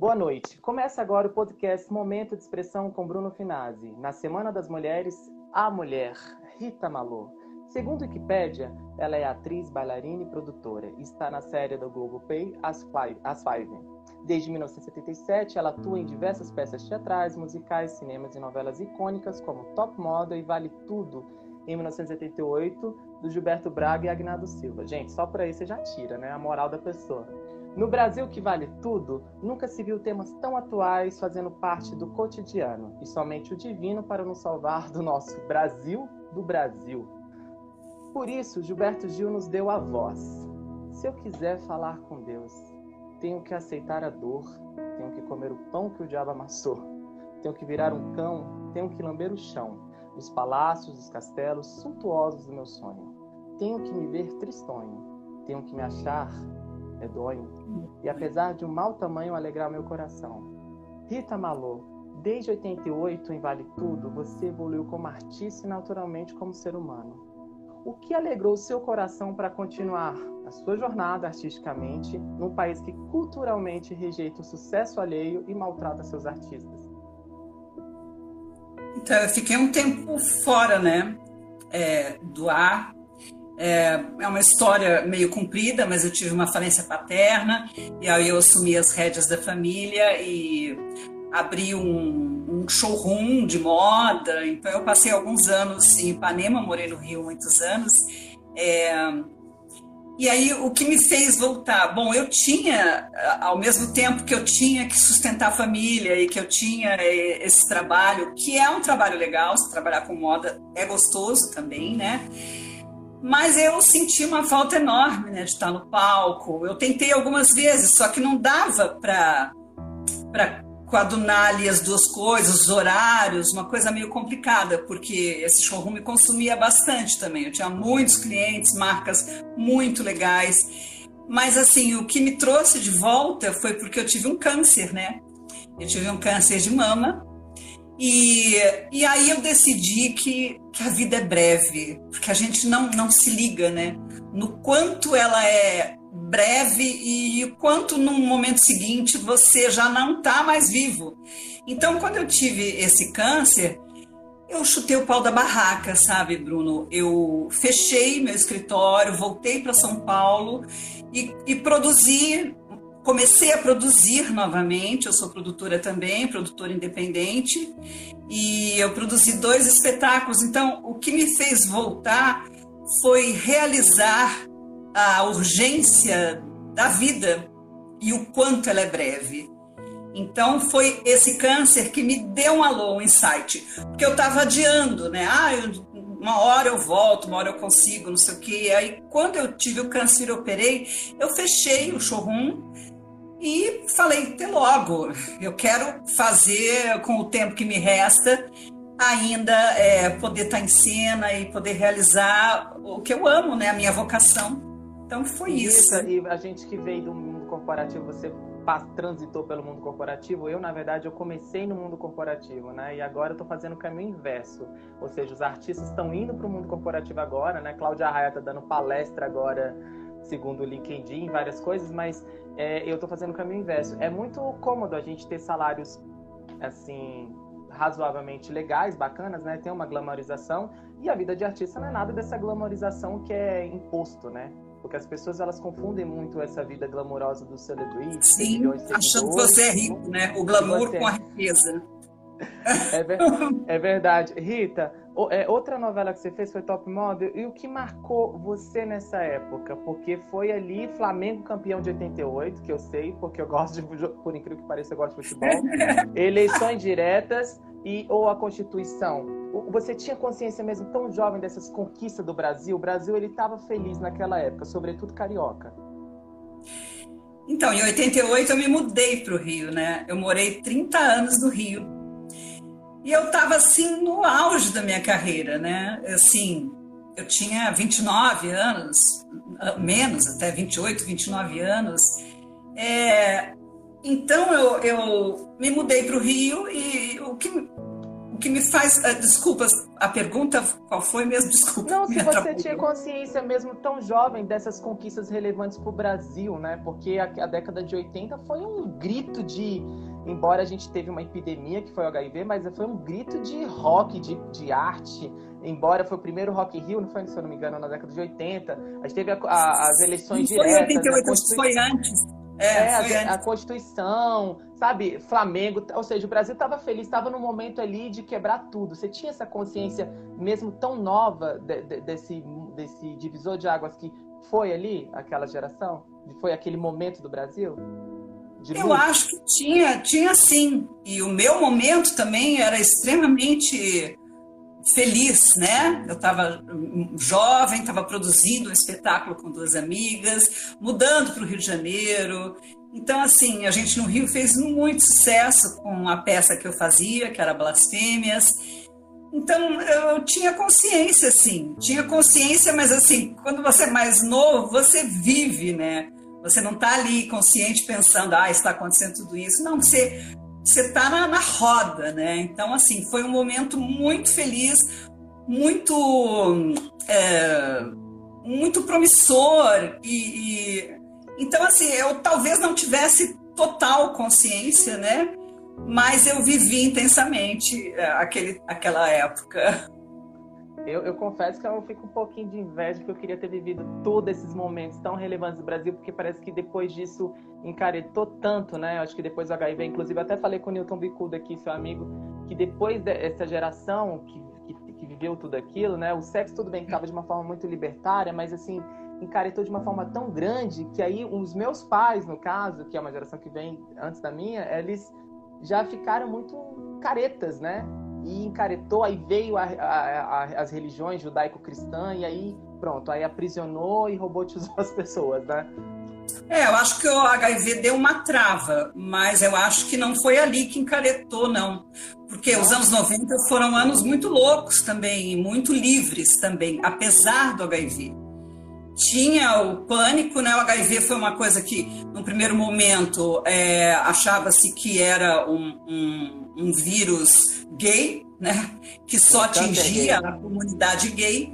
Boa noite. Começa agora o podcast Momento de Expressão com Bruno Finazzi. Na Semana das Mulheres, a mulher, Rita Malô. Segundo Wikipédia, ela é atriz, bailarina e produtora. Está na série do Globoplay As Five. As Five. Desde 1977, ela atua em diversas peças teatrais, musicais, cinemas e novelas icônicas como Top Model e Vale Tudo, em 1988, do Gilberto Braga e Agnaldo Silva. Gente, só por aí você já tira, né? A moral da pessoa. No Brasil que vale tudo, nunca se viu temas tão atuais fazendo parte do cotidiano, e somente o divino para nos salvar do nosso Brasil do Brasil. Por isso, Gilberto Gil nos deu a voz. Se eu quiser falar com Deus, tenho que aceitar a dor, tenho que comer o pão que o diabo amassou, tenho que virar um cão, tenho que lamber o chão, os palácios, os castelos suntuosos do meu sonho. Tenho que me ver tristonho, tenho que me achar medonho, e apesar de um mau tamanho alegrar meu coração. Rita Malô, desde 88 em Vale Tudo, você evoluiu como artista e naturalmente como ser humano. O que alegrou seu coração para continuar a sua jornada artisticamente num país que culturalmente rejeita o sucesso alheio e maltrata seus artistas? Então, eu fiquei um tempo fora, né, é, do ar, é, é uma história meio comprida, mas eu tive uma falência paterna, e aí eu assumi as rédeas da família e abri um, um showroom de moda. Então, eu passei alguns anos em Ipanema, morei no Rio muitos anos. É, e aí, o que me fez voltar? Bom, eu tinha, ao mesmo tempo que eu tinha que sustentar a família e que eu tinha é, esse trabalho, que é um trabalho legal, se trabalhar com moda é gostoso também, né? Mas eu senti uma falta enorme né, de estar no palco. Eu tentei algumas vezes, só que não dava para coadunar ali as duas coisas, os horários, uma coisa meio complicada, porque esse showroom me consumia bastante também. Eu tinha muitos clientes, marcas muito legais. Mas assim, o que me trouxe de volta foi porque eu tive um câncer, né? Eu tive um câncer de mama e, e aí eu decidi que, que a vida é breve, porque a gente não, não se liga, né? No quanto ela é breve e quanto no momento seguinte você já não está mais vivo. Então, quando eu tive esse câncer, eu chutei o pau da barraca, sabe, Bruno? Eu fechei meu escritório, voltei para São Paulo e, e produzi comecei a produzir novamente, eu sou produtora também, produtora independente, e eu produzi dois espetáculos. Então, o que me fez voltar foi realizar a urgência da vida e o quanto ela é breve. Então, foi esse câncer que me deu um alô, um insight, porque eu estava adiando, né? Ah, eu, uma hora eu volto, uma hora eu consigo, não sei o quê. Aí, quando eu tive o câncer e operei, eu fechei o showroom e falei, até logo, eu quero fazer com o tempo que me resta ainda é, poder estar em cena e poder realizar o que eu amo, né? A minha vocação. Então foi isso. isso. E a gente que veio do mundo corporativo, você transitou pelo mundo corporativo, eu, na verdade, eu comecei no mundo corporativo, né? E agora eu tô fazendo o caminho inverso. Ou seja, os artistas estão indo para o mundo corporativo agora, né? Cláudia Raia tá dando palestra agora, segundo o LinkedIn, várias coisas, mas é, eu estou fazendo o caminho inverso. É muito cômodo a gente ter salários assim razoavelmente legais, bacanas, né? Tem uma glamorização e a vida de artista não é nada dessa glamorização que é imposto, né? Porque as pessoas elas confundem muito essa vida glamourosa do celebrity. Sim, achando que você é rico, né? O glamour com a riqueza. É, ver... é verdade. Rita, é, outra novela que você fez foi Top Model. E o que marcou você nessa época? Porque foi ali Flamengo campeão de 88, que eu sei, porque eu gosto de, por incrível que pareça, eu gosto de futebol. Eleições diretas e ou a Constituição. Você tinha consciência mesmo tão jovem dessas conquistas do Brasil? O Brasil ele estava feliz naquela época, sobretudo carioca. Então, em 88 eu me mudei para o Rio, né? Eu morei 30 anos no Rio. E eu estava assim no auge da minha carreira, né? Assim, eu tinha 29 anos, menos, até 28, 29 anos. É, então eu, eu me mudei para o Rio e o que, o que me faz. Uh, desculpa, a pergunta qual foi mesmo? Desculpa. Não, se você tinha consciência mesmo tão jovem dessas conquistas relevantes para o Brasil, né? Porque a, a, década de 80 foi um grito de. Embora a gente teve uma epidemia que foi o HIV, mas foi um grito de rock, de, de arte. Embora foi o primeiro Rock in Rio, não foi, se eu não me engano, na década de 80. A gente teve a, a, as eleições não diretas. Foi 88, foi antes. É, é a, a, Constituição, sabe? Flamengo, ou seja, o Brasil estava feliz, estava no momento ali de quebrar tudo. Você tinha essa consciência mesmo tão nova de, de, desse, desse divisor de águas que foi ali, aquela geração? Foi aquele momento do Brasil? Eu acho que tinha, tinha sim. E o meu momento também era extremamente feliz, né? Eu estava jovem, estava produzindo um espetáculo com duas amigas, mudando para o Rio de Janeiro. Então, assim, a gente no Rio fez muito sucesso com a peça que eu fazia, que era Blasfêmias. Então, eu tinha consciência, assim, tinha consciência, mas assim, quando você é mais novo, você vive, né? Você não está ali consciente pensando, ah, está acontecendo tudo isso. Não, você você está na, na, roda, né? Então, assim, foi um momento muito feliz, muito, é, muito promissor e, e, então, assim, eu talvez não tivesse total consciência, né? Mas eu vivi intensamente é, aquele, aquela época. Eu, eu, confesso que eu fico um pouquinho de inveja, porque eu queria ter vivido todos esses momentos tão relevantes do Brasil, porque parece que depois disso encaretou tanto, né? Acho que depois do HIV, inclusive até falei com o Newton Bicudo aqui, seu amigo, que depois dessa geração que, que, que viveu tudo aquilo, né? O sexo tudo bem que estava de uma forma muito libertária, mas assim encaretou de uma forma tão grande que aí os meus pais, no caso, que é uma geração que vem antes da minha, eles já ficaram muito caretas, né? E encaretou, aí veio a, a, a, as religiões judaico-cristã e aí pronto, aí aprisionou e robotizou as pessoas, né? É, eu acho que o HIV deu uma trava, mas eu acho que não foi ali que encaretou, não. Porque os anos 90 foram anos muito loucos também, muito livres também, apesar do HIV. Tinha o pânico, né? O HIV foi uma coisa que, no primeiro momento, é, achava-se que era um, um, um vírus gay, né? que só atingia a comunidade gay.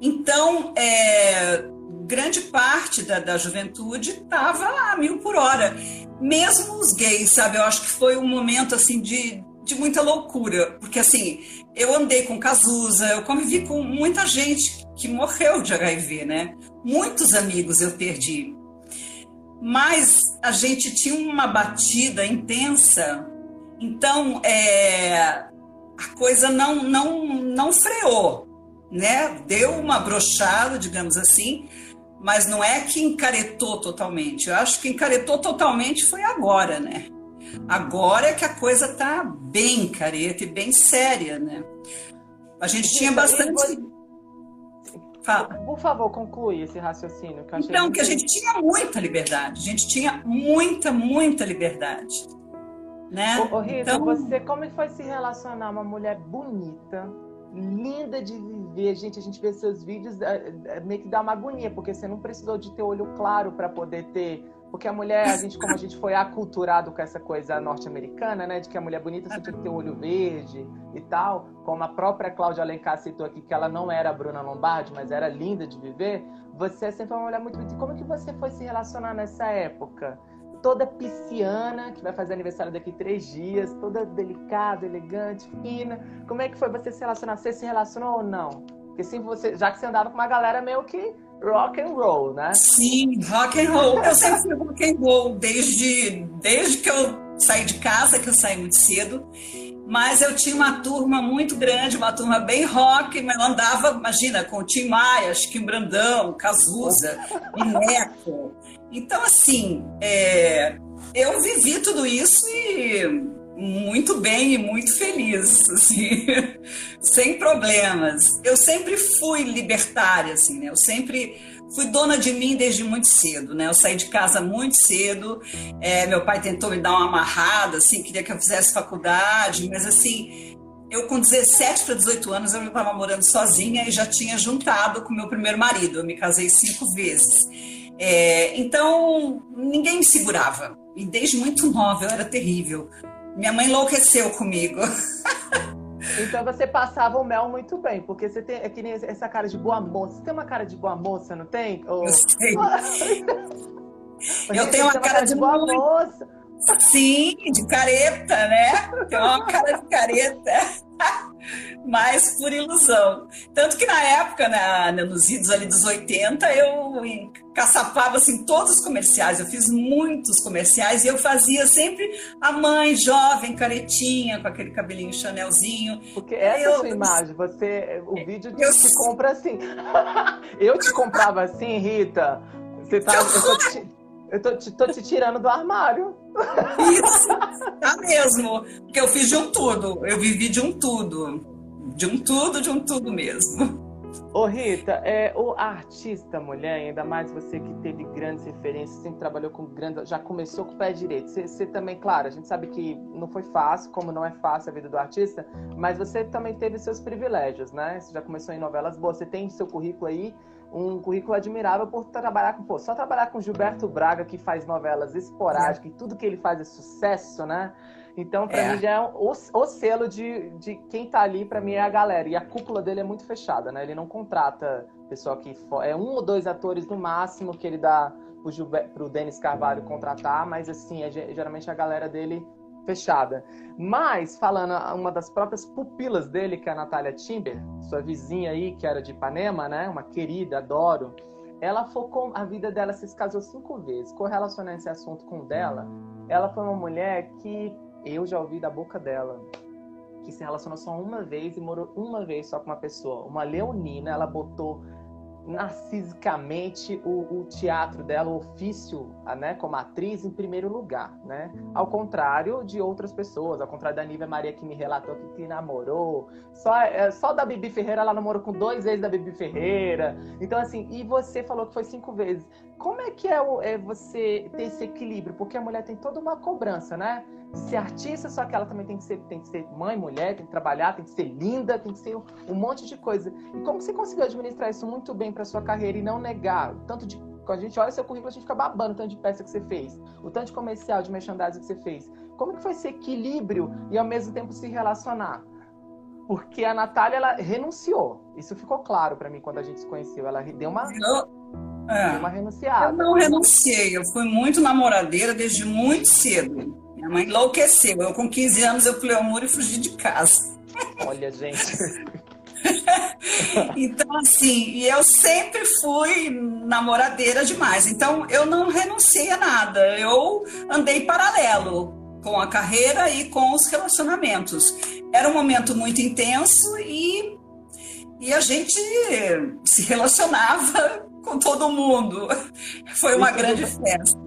Então, é, grande parte da, da juventude estava a mil por hora. Mesmo os gays, sabe? Eu acho que foi um momento assim de, de muita loucura, porque assim, eu andei com Cazuza, eu convivi com muita gente que morreu de HIV, né? Muitos amigos eu perdi. Mas a gente tinha uma batida intensa então, é, a coisa não, não, não freou, né? Deu uma brochada, digamos assim, mas não é que encaretou totalmente. Eu acho que encaretou totalmente foi agora, né? Agora é que a coisa tá bem careta e bem séria, né? A gente tinha bastante. Fala. Por favor, conclui esse raciocínio. Que então, que a gente tinha muita liberdade, a gente tinha muita, muita liberdade. Né? Ô, ô Rita, então... você como foi se relacionar uma mulher bonita, linda de viver? Gente, a gente vê seus vídeos, é, é, meio que dá uma agonia, porque você não precisou de ter olho claro para poder ter. Porque a mulher, a gente, como a gente foi aculturado com essa coisa norte-americana, né? De que a mulher bonita você tinha que ter olho verde e tal. Como a própria Cláudia Alencar citou aqui, que ela não era a Bruna Lombardi, mas era linda de viver. Você é sempre uma mulher muito bonita. Como que você foi se relacionar nessa época? toda pisciana, que vai fazer aniversário daqui três dias, toda delicada, elegante, fina. Como é que foi você se relacionar? Você se relacionou ou não? Porque sim, você, já que você andava com uma galera meio que rock and roll, né? Sim, rock and roll. Eu sempre fui rock and roll desde, desde que eu saí de casa, que eu saí muito cedo. Mas eu tinha uma turma muito grande, uma turma bem rock, mas eu andava, imagina, com o Tim Maia, Chiquinho Brandão, Cazuza, Mineco. Então, assim, é, eu vivi tudo isso e muito bem e muito feliz, assim, sem problemas. Eu sempre fui libertária, assim, né? Eu sempre fui dona de mim desde muito cedo, né? Eu saí de casa muito cedo. É, meu pai tentou me dar uma amarrada, assim, queria que eu fizesse faculdade, mas assim, eu com 17 para 18 anos eu estava morando sozinha e já tinha juntado com meu primeiro marido. Eu me casei cinco vezes. É, então, ninguém me segurava. E desde muito nova eu era terrível. Minha mãe enlouqueceu comigo. Então você passava o mel muito bem, porque você tem é que nem essa cara de boa moça. Você tem uma cara de boa moça, não tem? Ou... Eu sei. eu tenho uma, uma cara, de, de boa moça. Sim, de careta, né? Tem uma cara de careta. Mas por ilusão. Tanto que na época, na, nos idos ali dos 80, eu caçapava assim, todos os comerciais. Eu fiz muitos comerciais e eu fazia sempre a mãe jovem, caretinha, com aquele cabelinho chanelzinho. Porque essa eu, é a sua imagem, você, o vídeo eu, te compra assim. eu te comprava assim, Rita. Você tá, eu tô te, eu tô te, tô te tirando do armário. Isso, tá mesmo. Porque eu fiz de um tudo. Eu vivi de um tudo. De um tudo, de um tudo mesmo. Ô Rita, é, o artista mulher, ainda mais você que teve grandes referências, sempre trabalhou com grandes, já começou com o pé direito. Você, você, também, claro, a gente sabe que não foi fácil, como não é fácil a vida do artista, mas você também teve seus privilégios, né? Você já começou em novelas boas, você tem seu currículo aí um currículo admirável por trabalhar com, pô, só trabalhar com Gilberto Braga, que faz novelas esporádicas, e tudo que ele faz é sucesso, né? Então, para é. mim, já é o, o, selo de, de quem tá ali, para mim, é a galera. E a cúpula dele é muito fechada, né? Ele não contrata pessoal que. É um ou dois atores no máximo que ele dá pro, Gilberto, pro Denis Carvalho contratar, mas, assim, é, geralmente a galera dele fechada. Mas, falando uma das próprias pupilas dele, que é a Natália Timber, sua vizinha aí, que era de Ipanema, né? Uma querida, adoro. Ela focou a vida dela, se casou cinco vezes. Correlacionando esse assunto com o dela, ela foi uma mulher que eu já ouvi da boca dela que se relacionou só uma vez e morou uma vez só com uma pessoa. Uma leonina, ela botou narcisicamente o, o, teatro dela, o ofício, né, como atriz, em primeiro lugar, né? Ao contrário de outras pessoas, ao contrário da Nívia Maria que me relatou que, que namorou, só, é, só da Bibi Ferreira ela namorou com dois ex da Bibi Ferreira. Então, assim, e você falou que foi cinco vezes. Como é que é, é você ter esse equilíbrio? Porque a mulher tem toda uma cobrança, né? ser artista, só que ela também tem que ser, tem que ser mãe, mulher, tem que trabalhar, tem que ser linda, tem que ser um monte de coisa. E como você conseguiu administrar isso muito bem para sua carreira e não negar tanto de quando a gente olha seu currículo, a gente fica babando o tanto de peça que você fez, o tanto de comercial, de merchandising que você fez. Como que foi esse equilíbrio e ao mesmo tempo se relacionar? Porque a Natália, ela renunciou. Isso ficou claro para mim quando a gente se conheceu. Ela deu uma, eu, é, deu uma renunciada. Eu não renunciei. Eu fui muito namoradeira desde muito cedo. Minha mãe enlouqueceu. Eu, com 15 anos, eu pulei o muro e fugi de casa. Olha, gente. então, assim, e eu sempre fui namoradeira demais. Então, eu não renunciei a nada. Eu andei paralelo com a carreira e com os relacionamentos. Era um momento muito intenso e, e a gente se relacionava com todo mundo. Foi uma grande festa.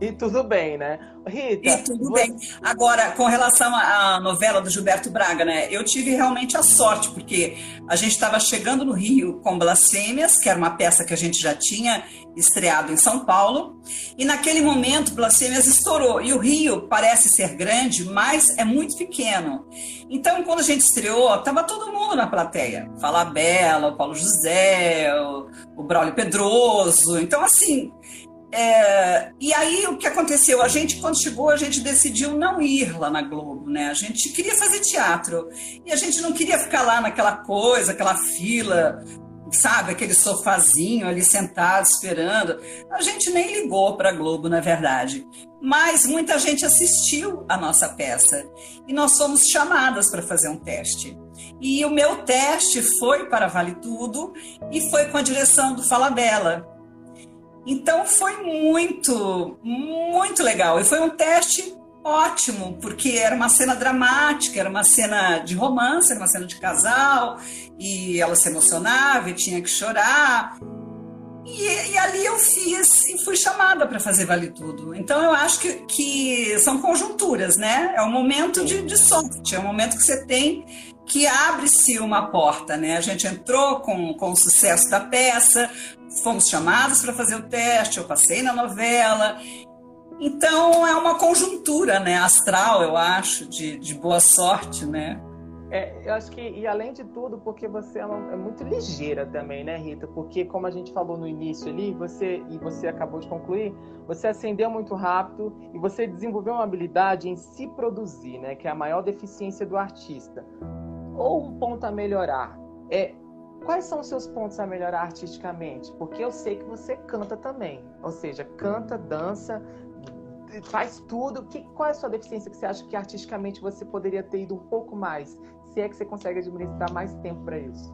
E tudo bem, né? Rita. E tudo você... bem. Agora, com relação à novela do Gilberto Braga, né? Eu tive realmente a sorte, porque a gente estava chegando no Rio com Blasfêmias, que era uma peça que a gente já tinha estreado em São Paulo, e naquele momento Blasfêmias estourou. E o Rio parece ser grande, mas é muito pequeno. Então, quando a gente estreou, estava todo mundo na plateia. Fala Bela, o Paulo José, o, o Braulio Pedroso. Então, assim, é, e aí o que aconteceu? A gente, quando chegou, a gente decidiu não ir lá na Globo, né? A gente queria fazer teatro. E a gente não queria ficar lá naquela coisa, aquela fila, sabe, aquele sofazinho ali sentado esperando. A gente nem ligou para a Globo, na verdade. Mas muita gente assistiu a nossa peça. E nós fomos chamadas para fazer um teste. E o meu teste foi para Vale Tudo e foi com a direção do Fala Bela então foi muito, muito legal. E foi um teste ótimo, porque era uma cena dramática, era uma cena de romance, era uma cena de casal, e ela se emocionava e tinha que chorar. E, e ali eu fiz e fui chamada para fazer Vale Tudo. Então eu acho que, que são conjunturas, né? É um momento de, de sorte, é um momento que você tem que abre-se uma porta, né? A gente entrou com, com o sucesso da peça, fomos chamados para fazer o teste, eu passei na novela. Então é uma conjuntura, né, astral, eu acho, de, de boa sorte, né? É, eu acho que, e além de tudo, porque você é, uma, é, muito ligeira também, né, Rita? Porque, como a gente falou no início ali, você, e você acabou de concluir, você acendeu muito rápido e você desenvolveu uma habilidade em se produzir, né? Que é a maior deficiência do artista. ou um ponto a melhorar. É, quais são os seus pontos a melhorar artisticamente? Porque eu sei que você canta também. Ou seja, canta, dança, faz tudo. Que, qual é a sua deficiência que você acha que artisticamente você poderia ter ido um pouco mais? Se é que você consegue administrar mais tempo para isso?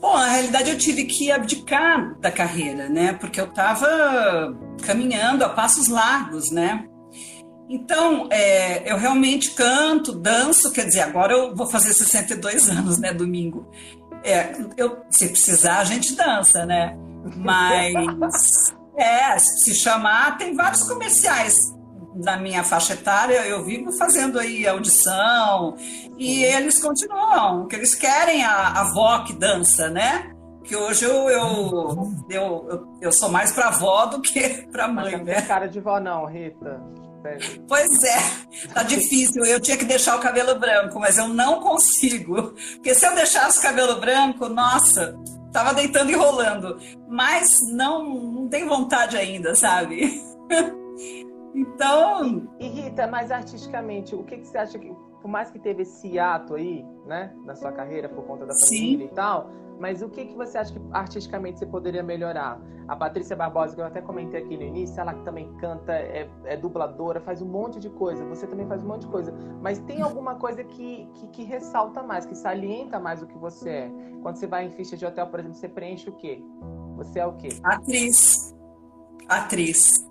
Bom, na realidade eu tive que abdicar da carreira, né? Porque eu estava caminhando a passos largos, né? Então, é, eu realmente canto, danço, quer dizer, agora eu vou fazer 62 anos, né, domingo. É, eu, se precisar, a gente dança, né? Mas, é, se chamar, tem vários comerciais na minha faixa etária, eu vivo fazendo aí audição e eles continuam, que eles querem a, a avó que dança, né? Que hoje eu, eu, eu, eu, sou mais pra avó do que pra mãe, Mas né? Não cara de vó não, Rita. Pois é, tá difícil. Eu tinha que deixar o cabelo branco, mas eu não consigo. Porque se eu deixasse o cabelo branco, nossa, tava deitando e rolando. Mas não, não tem vontade ainda, sabe? Então. E, Rita, mas artisticamente, o que, que você acha que, por mais que teve esse ato aí, né, na sua carreira por conta da família Sim. e tal, mas o que, que você acha que artisticamente você poderia melhorar? A Patrícia Barbosa, que eu até comentei aqui no início, ela que também canta, é, é, dubladora, faz um monte de coisa. Você também faz um monte de coisa. Mas tem alguma coisa que, que, que ressalta mais, que salienta mais o que você é? Quando você vai em ficha de hotel, por exemplo, você preenche o quê? Você é o quê? Atriz. Atriz.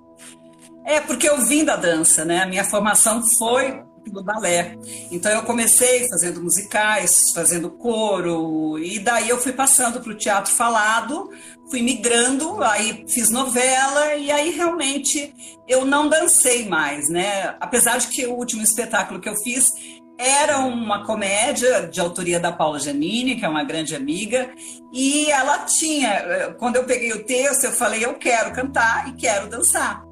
É, porque eu vim da dança, né? A minha formação foi do balé. Então eu comecei fazendo musicais, fazendo coro, e daí eu fui passando para o teatro falado, fui migrando, aí fiz novela, e aí realmente eu não dancei mais, né? Apesar de que o último espetáculo que eu fiz era uma comédia de autoria da Paula Janine, que é uma grande amiga, e ela tinha, quando eu peguei o texto, eu falei, eu quero cantar e quero dançar.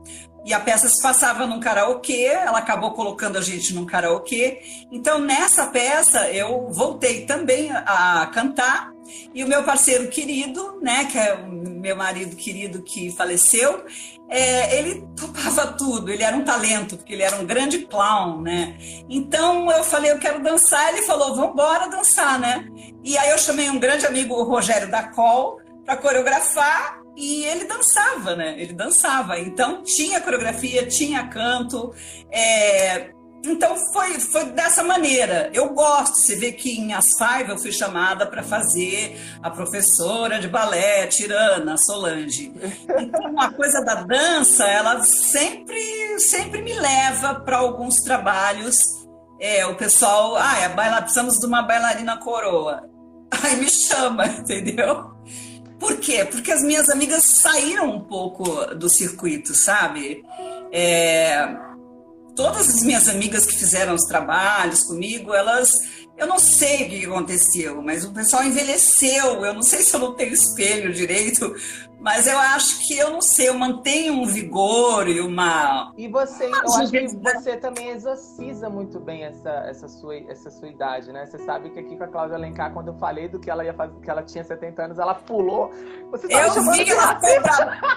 E a peça se passava num karaokê, ela acabou colocando a gente num karaokê. Então, nessa peça, eu voltei também a cantar. E o meu parceiro querido, né, que é o meu marido querido que faleceu, é, ele topava tudo, ele era um talento, porque ele era um grande clown, né? Então eu falei, eu quero dançar, ele falou, vamos embora dançar, né? E aí eu chamei um grande amigo, o Rogério Dacol, para coreografar e ele dançava, né? Ele dançava. Então tinha coreografia, tinha canto. É... Então foi, foi dessa maneira. Eu gosto. Você vê que em As Five eu fui chamada para fazer a professora de balé, Tirana, Solange. Então a coisa da dança, ela sempre, sempre me leva para alguns trabalhos. É, o pessoal, ah, é baila, precisamos de uma bailarina coroa. Aí me chama, entendeu? Por quê? Porque as minhas amigas saíram um pouco do circuito, sabe? É, todas as minhas amigas que fizeram os trabalhos comigo, elas. Eu não sei o que aconteceu, mas o pessoal envelheceu. Eu não sei se eu não tenho espelho direito, mas eu acho que eu não sei, eu mantenho um vigor e uma. E você, uma eu acho que você também exorciza muito bem essa, essa, sua, essa sua idade, né? Você sabe que aqui com a Cláudia Alencar, quando eu falei do que ela ia fazer, que ela tinha 70 anos, ela pulou. Você tá eu vi, ela,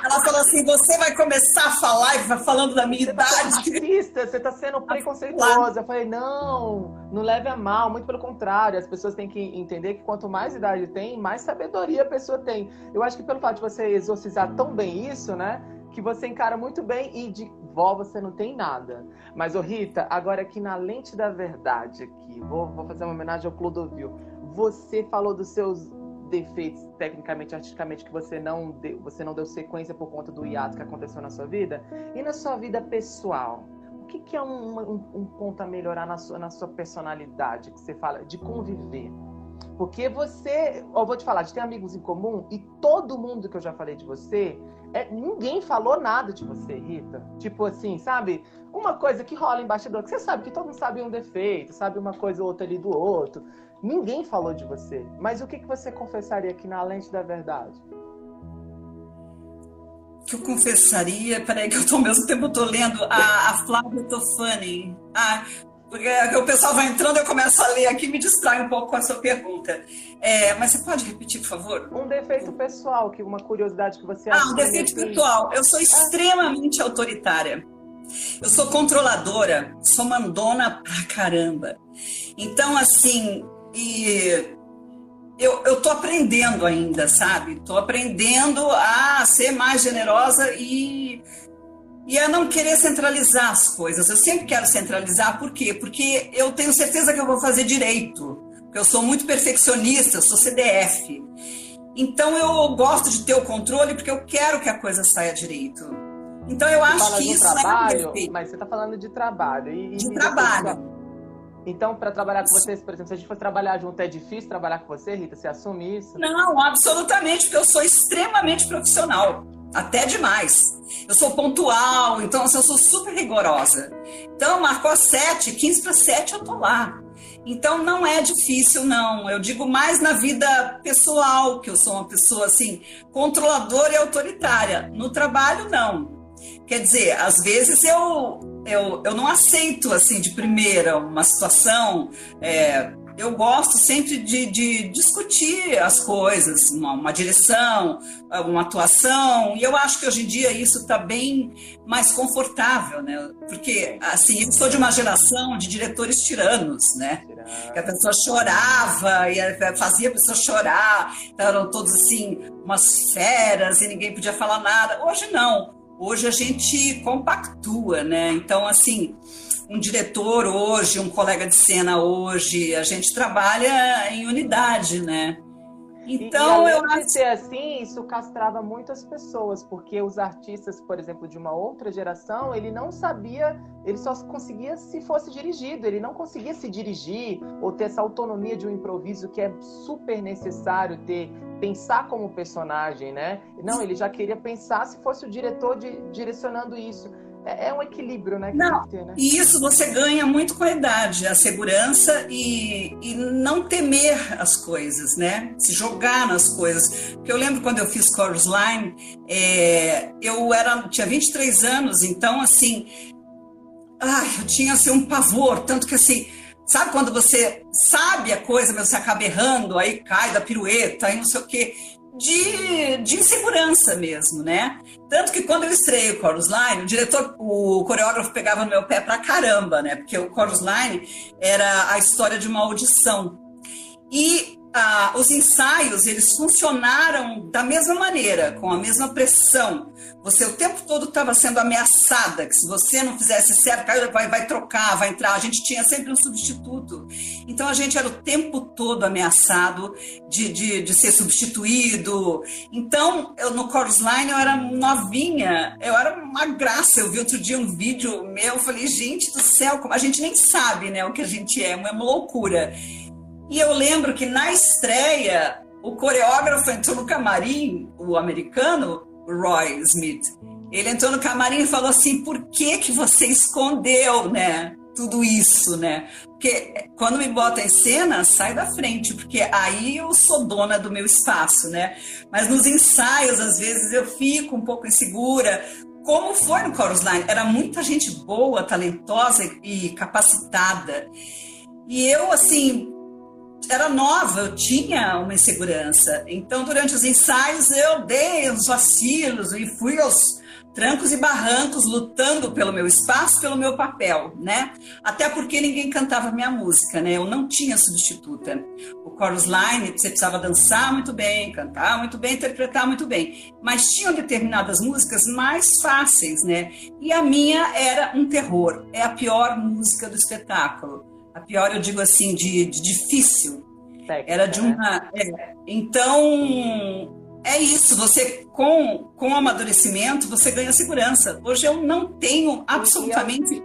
ela falou assim: você vai começar a falar e vai falando da minha você idade. Tá racista, você tá sendo preconceituosa. Eu falei, não, não leve a mal, muito pelo contrário, as pessoas têm que entender que quanto mais idade tem, mais sabedoria a pessoa tem. Eu acho que pelo fato de você exorcizar tão bem isso, né? Que você encara muito bem e de vó você não tem nada. Mas, ô Rita, agora aqui na lente da verdade aqui, vou, vou fazer uma homenagem ao Clodovil. Você falou dos seus defeitos tecnicamente, artisticamente, que você não deu, você não deu sequência por conta do hiato que aconteceu na sua vida. E na sua vida pessoal? O que, que é um, um, um ponto a melhorar na sua, na sua personalidade, que você fala, de conviver? Porque você, eu vou te falar, gente tem amigos em comum e todo mundo que eu já falei de você, é, ninguém falou nada de você, Rita. Tipo assim, sabe? Uma coisa que rola em bastidor, que você sabe que todo mundo sabe um defeito, sabe uma coisa ou outra ali do outro. Ninguém falou de você. Mas o que, que você confessaria aqui na lente da verdade? que eu confessaria, peraí que eu tô ao mesmo tempo eu tô lendo a, a Flávia Tofani. Ah, porque o pessoal vai entrando, eu começo a ler aqui e me distrai um pouco com a sua pergunta. É, mas você pode repetir, por favor? Um defeito pessoal, que uma curiosidade que você Ah, um defeito pessoal. Eu sou extremamente ah. autoritária. Eu sou controladora, sou mandona pra caramba. Então, assim, e eu, eu tô aprendendo ainda, sabe? Tô aprendendo a ser mais generosa e, e a não querer centralizar as coisas. Eu sempre quero centralizar, por quê? Porque eu tenho certeza que eu vou fazer direito. Eu sou muito perfeccionista, eu sou CDF. Então eu gosto de ter o controle porque eu quero que a coisa saia direito. Então eu Você acho que isso trabalho, é mas você está falando de trabalho. E, de e trabalho. Então, para trabalhar com vocês, por exemplo, se a gente for trabalhar junto, é difícil trabalhar com você, Rita? Você assume isso? Não, absolutamente, porque eu sou extremamente profissional, até demais. Eu sou pontual, então assim, eu sou super rigorosa. Então, marcou às 7, 15 para 7, eu tô lá. Então não é difícil, não. Eu digo mais na vida pessoal, que eu sou uma pessoa assim, controladora e autoritária. No trabalho, não. Quer dizer, às vezes eu, eu, eu não aceito assim de primeira uma situação. É, eu gosto sempre de, de discutir as coisas, uma, uma, direção, uma atuação, e eu acho que hoje em dia isso está bem mais confortável, né? Porque, assim, eu sou de uma geração de diretores tiranos, né? Que a pessoa chorava e fazia a pessoa chorar, então eram todos, assim, umas feras e ninguém podia falar nada. Hoje não. Hoje a gente compactua, né? Então, assim, um diretor hoje, um colega de cena hoje, a gente trabalha em unidade, né? Então, e, e eu acho ser assim, isso castrava muitas pessoas, porque os artistas, por exemplo, de uma outra geração, ele não sabia, ele só conseguia se fosse dirigido, ele não conseguia se dirigir ou ter essa autonomia de um improviso que é super necessário ter, pensar como personagem, né? Não, ele já queria pensar se fosse o diretor de, direcionando isso. É, é um equilíbrio, né? não, ter, né? E isso você ganha muito com a idade, a segurança e, e não temer as coisas, né? Se jogar nas coisas. Porque eu lembro quando eu fiz Chorus Line, é, eu era, tinha 23 anos, então assim, ai, eu tinha assim, um pavor, tanto que assim. Sabe quando você sabe a coisa, mas você acaba errando, aí cai da pirueta, aí não sei o quê de, de insegurança mesmo, né? Tanto que quando eu estreiei o Chorus Line, o diretor, o coreógrafo pegava no meu pé pra caramba, né? Porque o Chorus Line era a história de uma audição. E ah, os ensaios, eles funcionaram da mesma maneira, com a mesma pressão. Você o tempo todo estava sendo ameaçada, que se você não fizesse certo, vai, vai trocar, vai entrar. A gente tinha sempre um substituto. Então a gente era o tempo todo ameaçado de, de, de ser substituído. Então, eu, no Chorus Line eu era novinha, eu era uma graça. Eu vi outro dia um vídeo meu, eu falei, gente do céu, como a gente nem sabe né, o que a gente é, é uma loucura. E eu lembro que na estreia, o coreógrafo entrou no camarim, o americano, Roy Smith. Ele entrou no camarim e falou assim: por que, que você escondeu, né? Tudo isso, né? Porque quando me bota em cena, sai da frente, porque aí eu sou dona do meu espaço, né? Mas nos ensaios, às vezes, eu fico um pouco insegura. Como foi no Chorus Line? Era muita gente boa, talentosa e capacitada. E eu, assim, era nova, eu tinha uma insegurança. Então, durante os ensaios, eu dei os vacilos e fui aos trancos e barrancos lutando pelo meu espaço, pelo meu papel, né? Até porque ninguém cantava minha música, né? Eu não tinha substituta. O chorus line, você precisava dançar muito bem, cantar muito bem, interpretar muito bem. Mas tinham determinadas músicas mais fáceis, né? E a minha era um terror. É a pior música do espetáculo a pior eu digo assim, de, de difícil. Técnica, Era de uma. Né? É, então, é isso. Você, com, com o amadurecimento, você ganha segurança. Hoje eu não tenho absolutamente.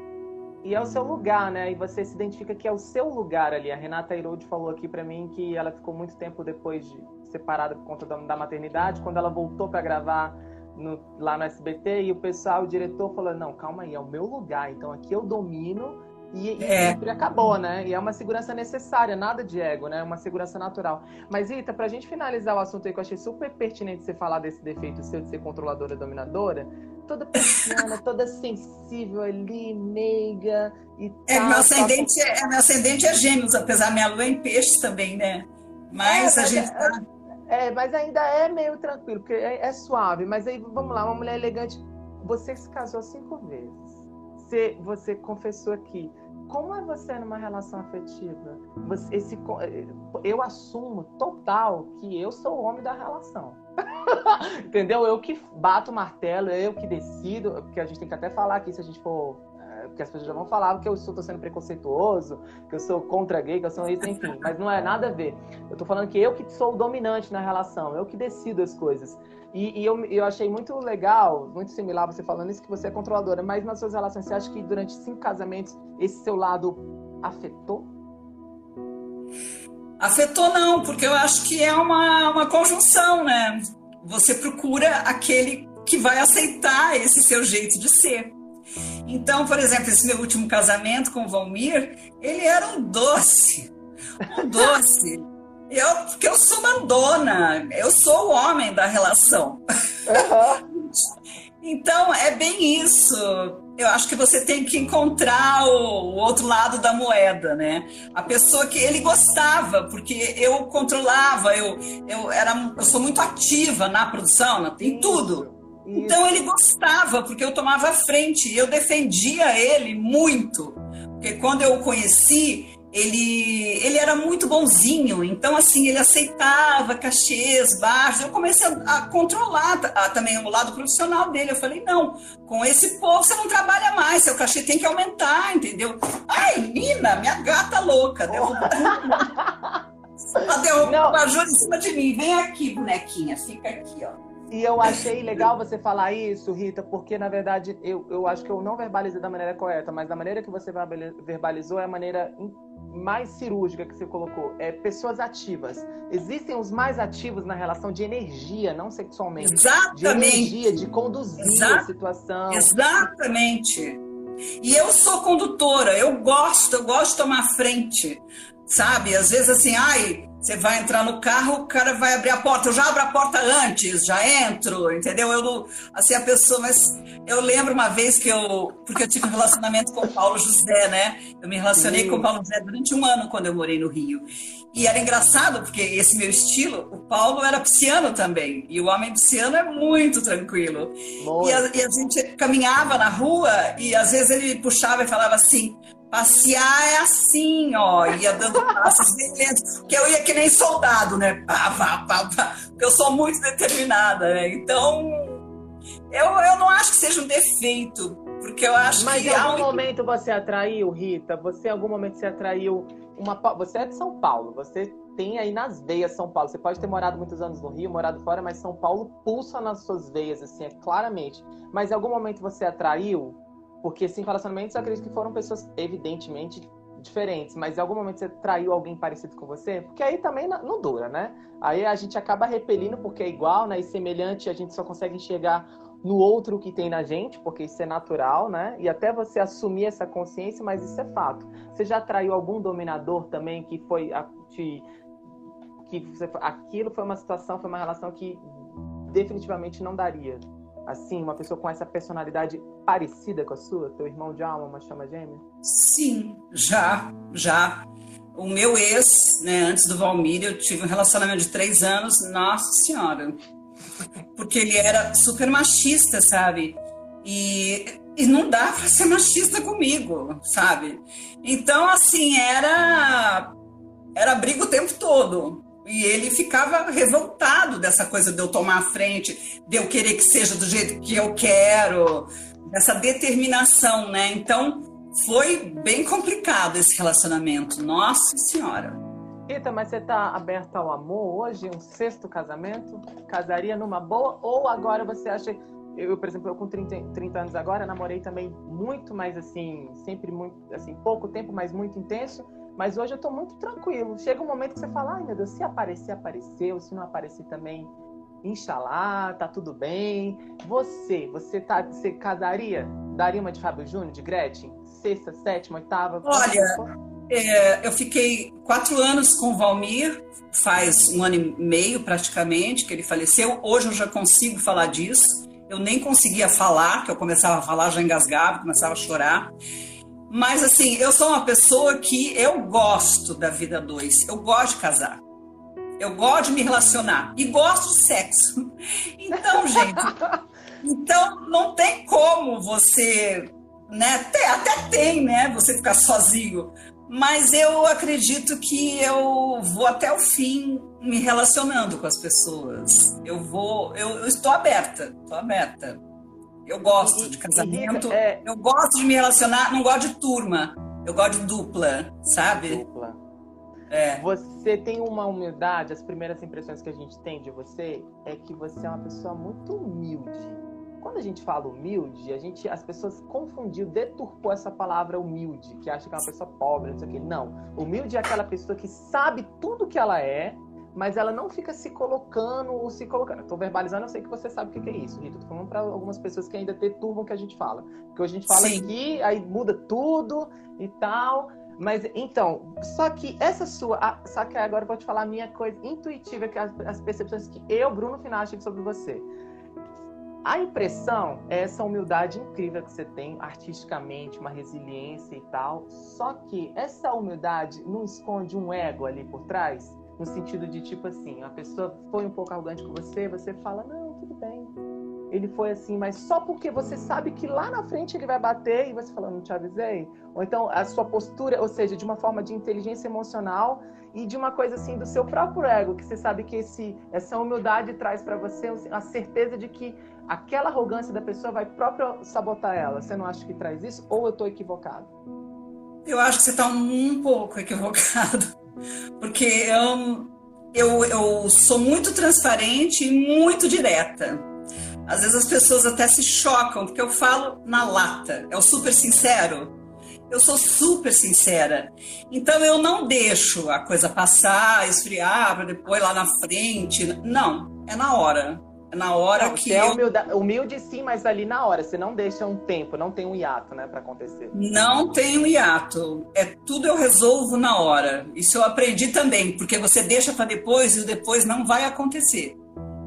E é o seu lugar, né? E você se identifica que é o seu lugar ali. A Renata Irode falou aqui para mim que ela ficou muito tempo depois de separada por conta da, da maternidade. Quando ela voltou para gravar no, lá no SBT, e o pessoal, o diretor falou: Não, calma aí, é o meu lugar. Então aqui eu domino e, e é. sempre acabou, né? E é uma segurança necessária, nada de ego, né? Uma segurança natural. Mas, Ita, pra gente finalizar o assunto aí, que eu achei super pertinente você falar desse defeito seu de ser controladora dominadora, toda pisciana, toda sensível ali, meiga e é, tal. Meu ascendente, é, meu ascendente é gêmeos, apesar minha lua é em peixes também, né? Mas é, a gente. Tá... É, mas ainda é meio tranquilo, porque é, é suave. Mas aí, vamos lá, uma mulher elegante. Você se casou cinco vezes você, você confessou aqui. como é você numa relação afetiva? Você, esse, eu assumo total que eu sou o homem da relação. Entendeu? Eu que bato o martelo, eu que decido, porque a gente tem que até falar aqui se a gente for porque as pessoas já vão falar que eu estou sendo preconceituoso, que eu sou contra gay, que eu sou isso, enfim. Mas não é nada a ver. Eu estou falando que eu que sou o dominante na relação, eu que decido as coisas. E, e eu, eu achei muito legal, muito similar você falando isso, que você é controladora. Mas nas suas relações, você acha que durante cinco casamentos esse seu lado afetou? Afetou não, porque eu acho que é uma, uma conjunção, né? Você procura aquele que vai aceitar esse seu jeito de ser. Então, por exemplo, esse meu último casamento com o Valmir, ele era um doce. Um doce. Eu, porque eu sou mandona, eu sou o homem da relação. Uhum. então, é bem isso. Eu acho que você tem que encontrar o, o, outro lado da moeda, né? A pessoa que ele gostava, porque eu controlava, eu, eu, era, eu sou muito ativa na produção, em tudo. Então ele gostava, porque eu tomava frente, eu defendia ele muito. Porque quando eu o conheci, ele, ele era muito bonzinho, então assim, ele aceitava cachês baixos. Eu comecei a, a controlar a, também o lado profissional dele. Eu falei, não, com esse povo você não trabalha mais, seu cachê tem que aumentar, entendeu? Ai, Nina, minha gata louca, derrubou. Ela derrubou Júlia em cima de mim. Vem aqui, bonequinha, fica aqui, ó. E eu achei legal você falar isso, Rita, porque na verdade eu, eu acho que eu não verbalizei da maneira correta, mas da maneira que você verbalizou é a maneira mais cirúrgica que você colocou. É pessoas ativas. Existem os mais ativos na relação de energia, não sexualmente. Exatamente. De energia, de conduzir Exato. a situação. Exatamente. E eu sou condutora, eu gosto, eu gosto de tomar frente, sabe? Às vezes assim, ai, você vai entrar no carro, o cara vai abrir a porta. Eu já abro a porta antes, já entro, entendeu? Eu não, assim, a pessoa, mas eu lembro uma vez que eu, porque eu tive um relacionamento com o Paulo José, né? Eu me relacionei Sim. com o Paulo José durante um ano quando eu morei no Rio. E era engraçado, porque esse meu estilo, o Paulo era pisciano também. E o homem pisciano é muito tranquilo. E a, e a gente caminhava na rua e às vezes ele puxava e falava assim: Passear é assim, ó, ia dando passos bem lentos, que eu ia que nem soldado, né? Pá, pá, pá, pá, porque eu sou muito determinada, né? Então, eu, eu não acho que seja um defeito, porque eu acho Mas que. Mas em algum momento você atraiu, Rita? Você em algum momento você atraiu uma. Você é de São Paulo, você tem aí nas veias São Paulo. Você pode ter morado muitos anos no Rio, morado fora, mas São Paulo pulsa nas suas veias, assim, é claramente. Mas em algum momento você atraiu porque cinco relacionamentos eu acredito que foram pessoas evidentemente diferentes, mas em algum momento você traiu alguém parecido com você? Porque aí também não dura, né? Aí a gente acaba repelindo porque é igual, né? E semelhante a gente só consegue enxergar no outro que tem na gente, porque isso é natural, né? E até você assumir essa consciência, mas isso é fato. Você já traiu algum dominador também que foi a, te, que você, aquilo foi uma situação, foi uma relação que definitivamente não daria assim, uma pessoa com essa personalidade parecida com a sua? Teu irmão de alma, uma chama gêmea? Sim, já, já. O meu ex, né, antes do Valmir, eu tive um relacionamento de três anos, nossa senhora. Porque ele era super machista, sabe? E, e não dá para ser machista comigo, sabe? Então, assim, era, era briga o tempo todo. E ele ficava revoltado dessa coisa de eu tomar a frente, de eu querer que seja do jeito que eu quero, dessa determinação, né? Então, foi bem complicado esse relacionamento. Nossa Senhora. Rita, mas você está aberta ao amor hoje? Um sexto casamento? Casaria numa boa? Ou agora você acha. Eu, por exemplo, eu com 30, 30 anos agora, namorei também muito mais assim, sempre muito, assim, pouco tempo, mas muito intenso. Mas hoje eu estou muito tranquilo. Chega um momento que você fala, ai meu Deus, se aparecer, apareceu. Se não aparecer também, Inxalá, tá tudo bem. Você, você, tá, você casaria? Daria uma de Fábio Júnior, de Gretchen? Sexta, sétima, oitava? Olha, é, eu fiquei quatro anos com o Valmir, faz um ano e meio praticamente que ele faleceu. Hoje eu já consigo falar disso. Eu nem conseguia falar, que eu começava a falar, já engasgava, começava a chorar. Mas assim, eu sou uma pessoa que eu gosto da vida dois. Eu gosto de casar. Eu gosto de me relacionar e gosto de sexo. Então, gente, então não tem como você né? Até, até tem, né? Você ficar sozinho. Mas eu acredito que eu vou até o fim me relacionando com as pessoas. Eu vou, eu, eu estou aberta, estou aberta. Eu gosto de casamento, é... eu gosto de me relacionar, não gosto de turma, eu gosto de dupla, sabe? Dupla. É. Você tem uma humildade, as primeiras impressões que a gente tem de você é que você é uma pessoa muito humilde. Quando a gente fala humilde, a gente, as pessoas confundiu, deturpou essa palavra humilde, que acha que é uma pessoa pobre, não sei o quê. Não. Humilde é aquela pessoa que sabe tudo que ela é, mas ela não fica se colocando ou se colocando. Estou verbalizando, eu sei que você sabe o que é isso, Rita. Estou falando para algumas pessoas que ainda deturpam o que a gente fala. Porque a gente fala Sim. aqui, aí muda tudo e tal. Mas então, só que essa sua. Só que agora eu vou te falar a minha coisa intuitiva, que as, as percepções que eu, Bruno Final, tive sobre você. A impressão é essa humildade incrível que você tem artisticamente, uma resiliência e tal. Só que essa humildade não esconde um ego ali por trás? No sentido de tipo assim, a pessoa foi um pouco arrogante com você, você fala, não, tudo bem. Ele foi assim, mas só porque você sabe que lá na frente ele vai bater e você fala, não te avisei? Ou então a sua postura, ou seja, de uma forma de inteligência emocional e de uma coisa assim do seu próprio ego, que você sabe que esse, essa humildade traz para você a certeza de que aquela arrogância da pessoa vai próprio sabotar ela. Você não acha que traz isso? Ou eu estou equivocado? Eu acho que você está um pouco equivocado. Porque eu, eu, eu sou muito transparente e muito direta. Às vezes as pessoas até se chocam, porque eu falo na lata. É o super sincero. Eu sou super sincera. Então eu não deixo a coisa passar, esfriar, para depois lá na frente. Não, é na hora. Na hora não, que. Você é humilde, humilde, sim, mas ali na hora. Você não deixa um tempo, não tem um hiato, né, para acontecer. Não tem um hiato. É tudo eu resolvo na hora. Isso eu aprendi também, porque você deixa para depois e o depois não vai acontecer.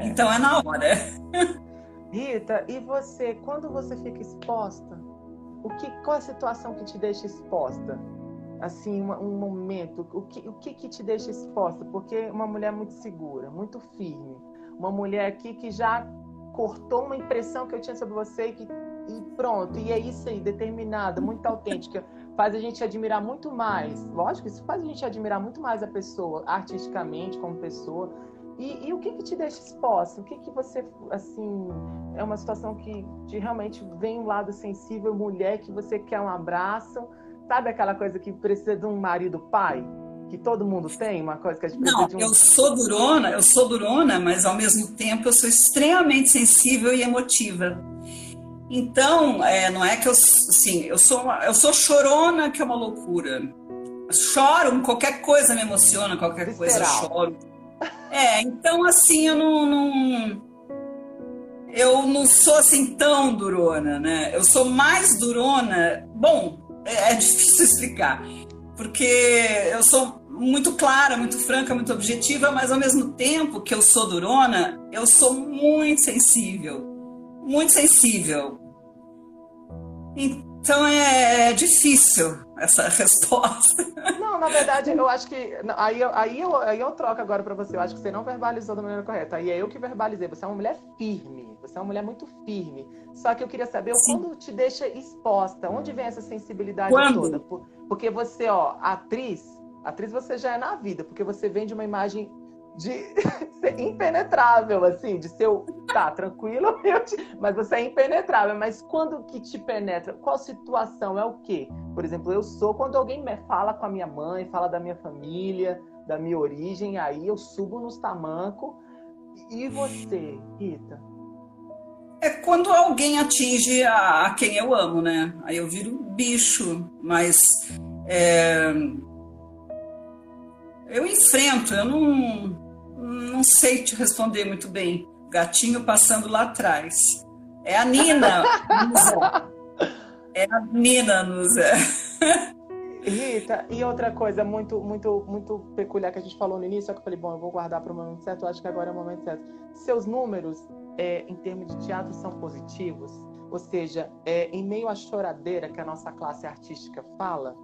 É. Então é na hora. Rita, e você, quando você fica exposta, o que, qual a situação que te deixa exposta? Assim, um momento, o que, o que que te deixa exposta? Porque uma mulher muito segura, muito firme uma mulher aqui que já cortou uma impressão que eu tinha sobre você e, que, e pronto, e é isso aí, determinada, muito autêntica, faz a gente admirar muito mais. Lógico, isso faz a gente admirar muito mais a pessoa, artisticamente, como pessoa. E, e o que que te deixa exposta? O que que você, assim, é uma situação que de, realmente vem um lado sensível, mulher, que você quer um abraço, sabe aquela coisa que precisa de um marido pai? que todo mundo tem, uma coisa que a gente Não, de um... eu sou durona, eu sou durona, mas ao mesmo tempo eu sou extremamente sensível e emotiva. Então, é, não é que eu, assim, eu sou, eu sou chorona, que é uma loucura. choro, qualquer coisa me emociona, qualquer Visceral. coisa eu choro. É, então assim, eu não, não, eu não sou assim tão durona, né? Eu sou mais durona. Bom, é, é difícil explicar, porque eu sou muito clara, muito franca, muito objetiva, mas ao mesmo tempo que eu sou durona, eu sou muito sensível. Muito sensível. Então é, é difícil essa resposta. Não, na verdade, eu acho que. Aí, eu, aí, eu, aí eu troco agora para você. Eu acho que você não verbalizou da maneira correta. Aí é eu que verbalizei. Você é uma mulher firme. Você é uma mulher muito firme. Só que eu queria saber Sim. quando te deixa exposta. Onde vem essa sensibilidade quando? toda? Porque você, ó, atriz, Atriz você já é na vida, porque você vem de uma imagem de ser impenetrável, assim, de ser. Tá, tranquilo, mas você é impenetrável. Mas quando que te penetra? Qual situação? É o quê? Por exemplo, eu sou quando alguém me fala com a minha mãe, fala da minha família, da minha origem, aí eu subo nos tamancos. E você, Rita? É quando alguém atinge a, a quem eu amo, né? Aí eu viro bicho, mas. É eu enfrento, eu não, não sei te responder muito bem. Gatinho passando lá atrás. É a Nina. é a Nina nos Rita, e outra coisa muito, muito, muito peculiar que a gente falou no início, só que eu falei, bom, eu vou guardar para o momento certo, eu acho que agora é o momento certo. Seus números, é, em termos de teatro, são positivos? Ou seja, é, em meio à choradeira que a nossa classe artística fala,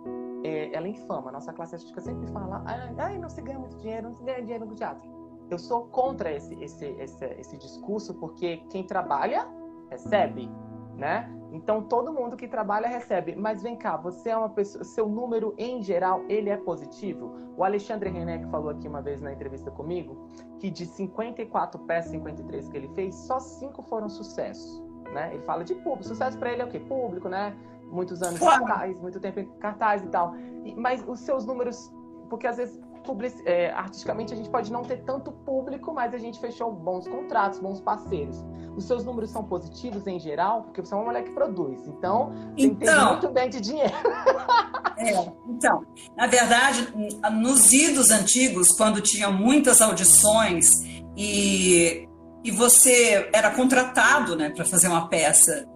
é, ela infama. Nossa classe artística sempre fala, ai, não se ganha muito dinheiro, não se ganha dinheiro no teatro. Eu sou contra esse, esse, esse, esse discurso, porque quem trabalha recebe, né? Então todo mundo que trabalha recebe. Mas vem cá, você é uma pessoa, seu número em geral, ele é positivo? O Alexandre René que falou aqui uma vez na entrevista comigo, que de 54 peças, 53 que ele fez, só cinco foram sucesso, né? Ele fala de público. Sucesso para ele é o quê? Público, né? Muitos anos em cartaz, muito tempo em cartaz e tal. Mas os seus números, porque às vezes public, é, artisticamente a gente pode não ter tanto público, mas a gente fechou bons contratos, bons parceiros. Os seus números são positivos em geral, porque você é uma mulher que produz, então, então entende muito bem de dinheiro. É, então, na verdade, nos idos antigos, quando tinham muitas audições e, e você era contratado né, para fazer uma peça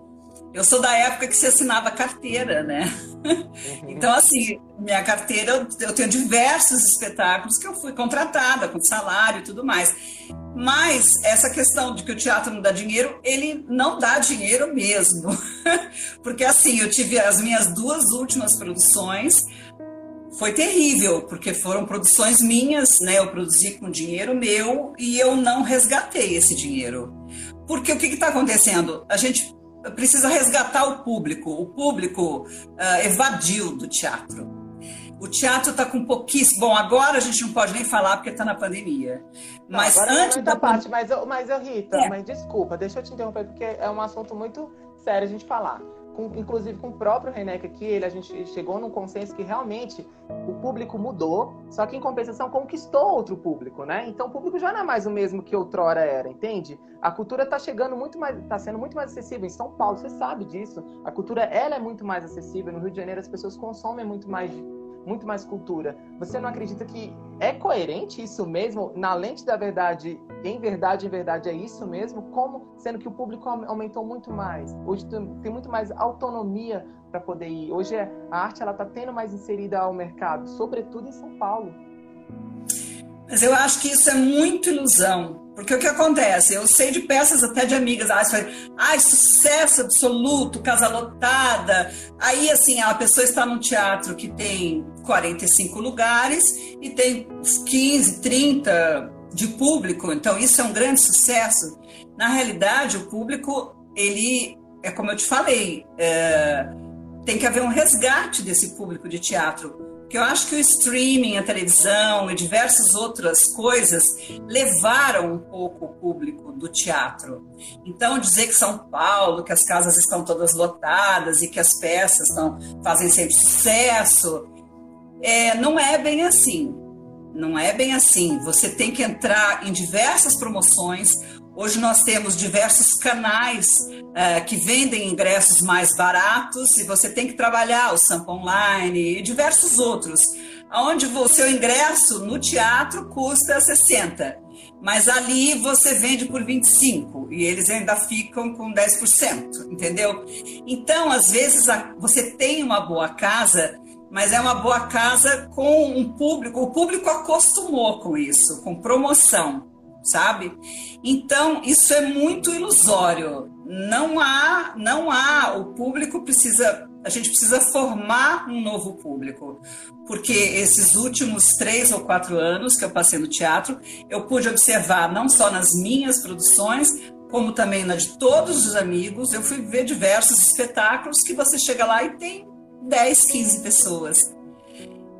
eu sou da época que se assinava carteira, né? Uhum. Então, assim, minha carteira, eu tenho diversos espetáculos que eu fui contratada, com salário e tudo mais. Mas essa questão de que o teatro não dá dinheiro, ele não dá dinheiro mesmo. Porque, assim, eu tive as minhas duas últimas produções, foi terrível, porque foram produções minhas, né? Eu produzi com dinheiro meu e eu não resgatei esse dinheiro. Porque o que está acontecendo? A gente precisa resgatar o público. O público uh, evadiu do teatro. O teatro está com pouquíssimo. Bom, agora a gente não pode nem falar porque está na pandemia. Mas não, antes da parte, mas eu, mas Rita, é. mas desculpa, deixa eu te interromper porque é um assunto muito sério a gente falar com, inclusive com o próprio Renek aqui, ele, a gente chegou num consenso que realmente o público mudou, só que em compensação conquistou outro público, né? Então o público já não é mais o mesmo que outrora era, entende? A cultura está chegando muito mais, está sendo muito mais acessível em São Paulo, você sabe disso. A cultura ela é muito mais acessível. No Rio de Janeiro as pessoas consomem muito mais muito mais cultura. Você não acredita que é coerente isso mesmo? Na lente da verdade, em verdade, em verdade, é isso mesmo? Como sendo que o público aumentou muito mais? Hoje tem muito mais autonomia para poder ir. Hoje a arte ela está tendo mais inserida ao mercado, sobretudo em São Paulo. Mas eu acho que isso é muito ilusão. Porque o que acontece? Eu sei de peças até de amigas, ah, ai, sucesso absoluto, casa lotada. Aí, assim, a pessoa está num teatro que tem 45 lugares e tem 15, 30 de público, então isso é um grande sucesso. Na realidade, o público, ele, é como eu te falei, é, tem que haver um resgate desse público de teatro que eu acho que o streaming, a televisão e diversas outras coisas levaram um pouco o público do teatro. Então, dizer que São Paulo, que as casas estão todas lotadas e que as peças fazem sempre sucesso, é, não é bem assim. Não é bem assim. Você tem que entrar em diversas promoções. Hoje nós temos diversos canais uh, que vendem ingressos mais baratos e você tem que trabalhar o Sampa Online e diversos outros, onde o seu ingresso no teatro custa 60, mas ali você vende por 25 e eles ainda ficam com 10%, entendeu? Então, às vezes você tem uma boa casa, mas é uma boa casa com um público, o público acostumou com isso, com promoção sabe? Então, isso é muito ilusório. Não há, não há, o público precisa, a gente precisa formar um novo público. Porque esses últimos três ou quatro anos que eu passei no teatro, eu pude observar, não só nas minhas produções, como também na de todos os amigos, eu fui ver diversos espetáculos que você chega lá e tem 10, 15 pessoas.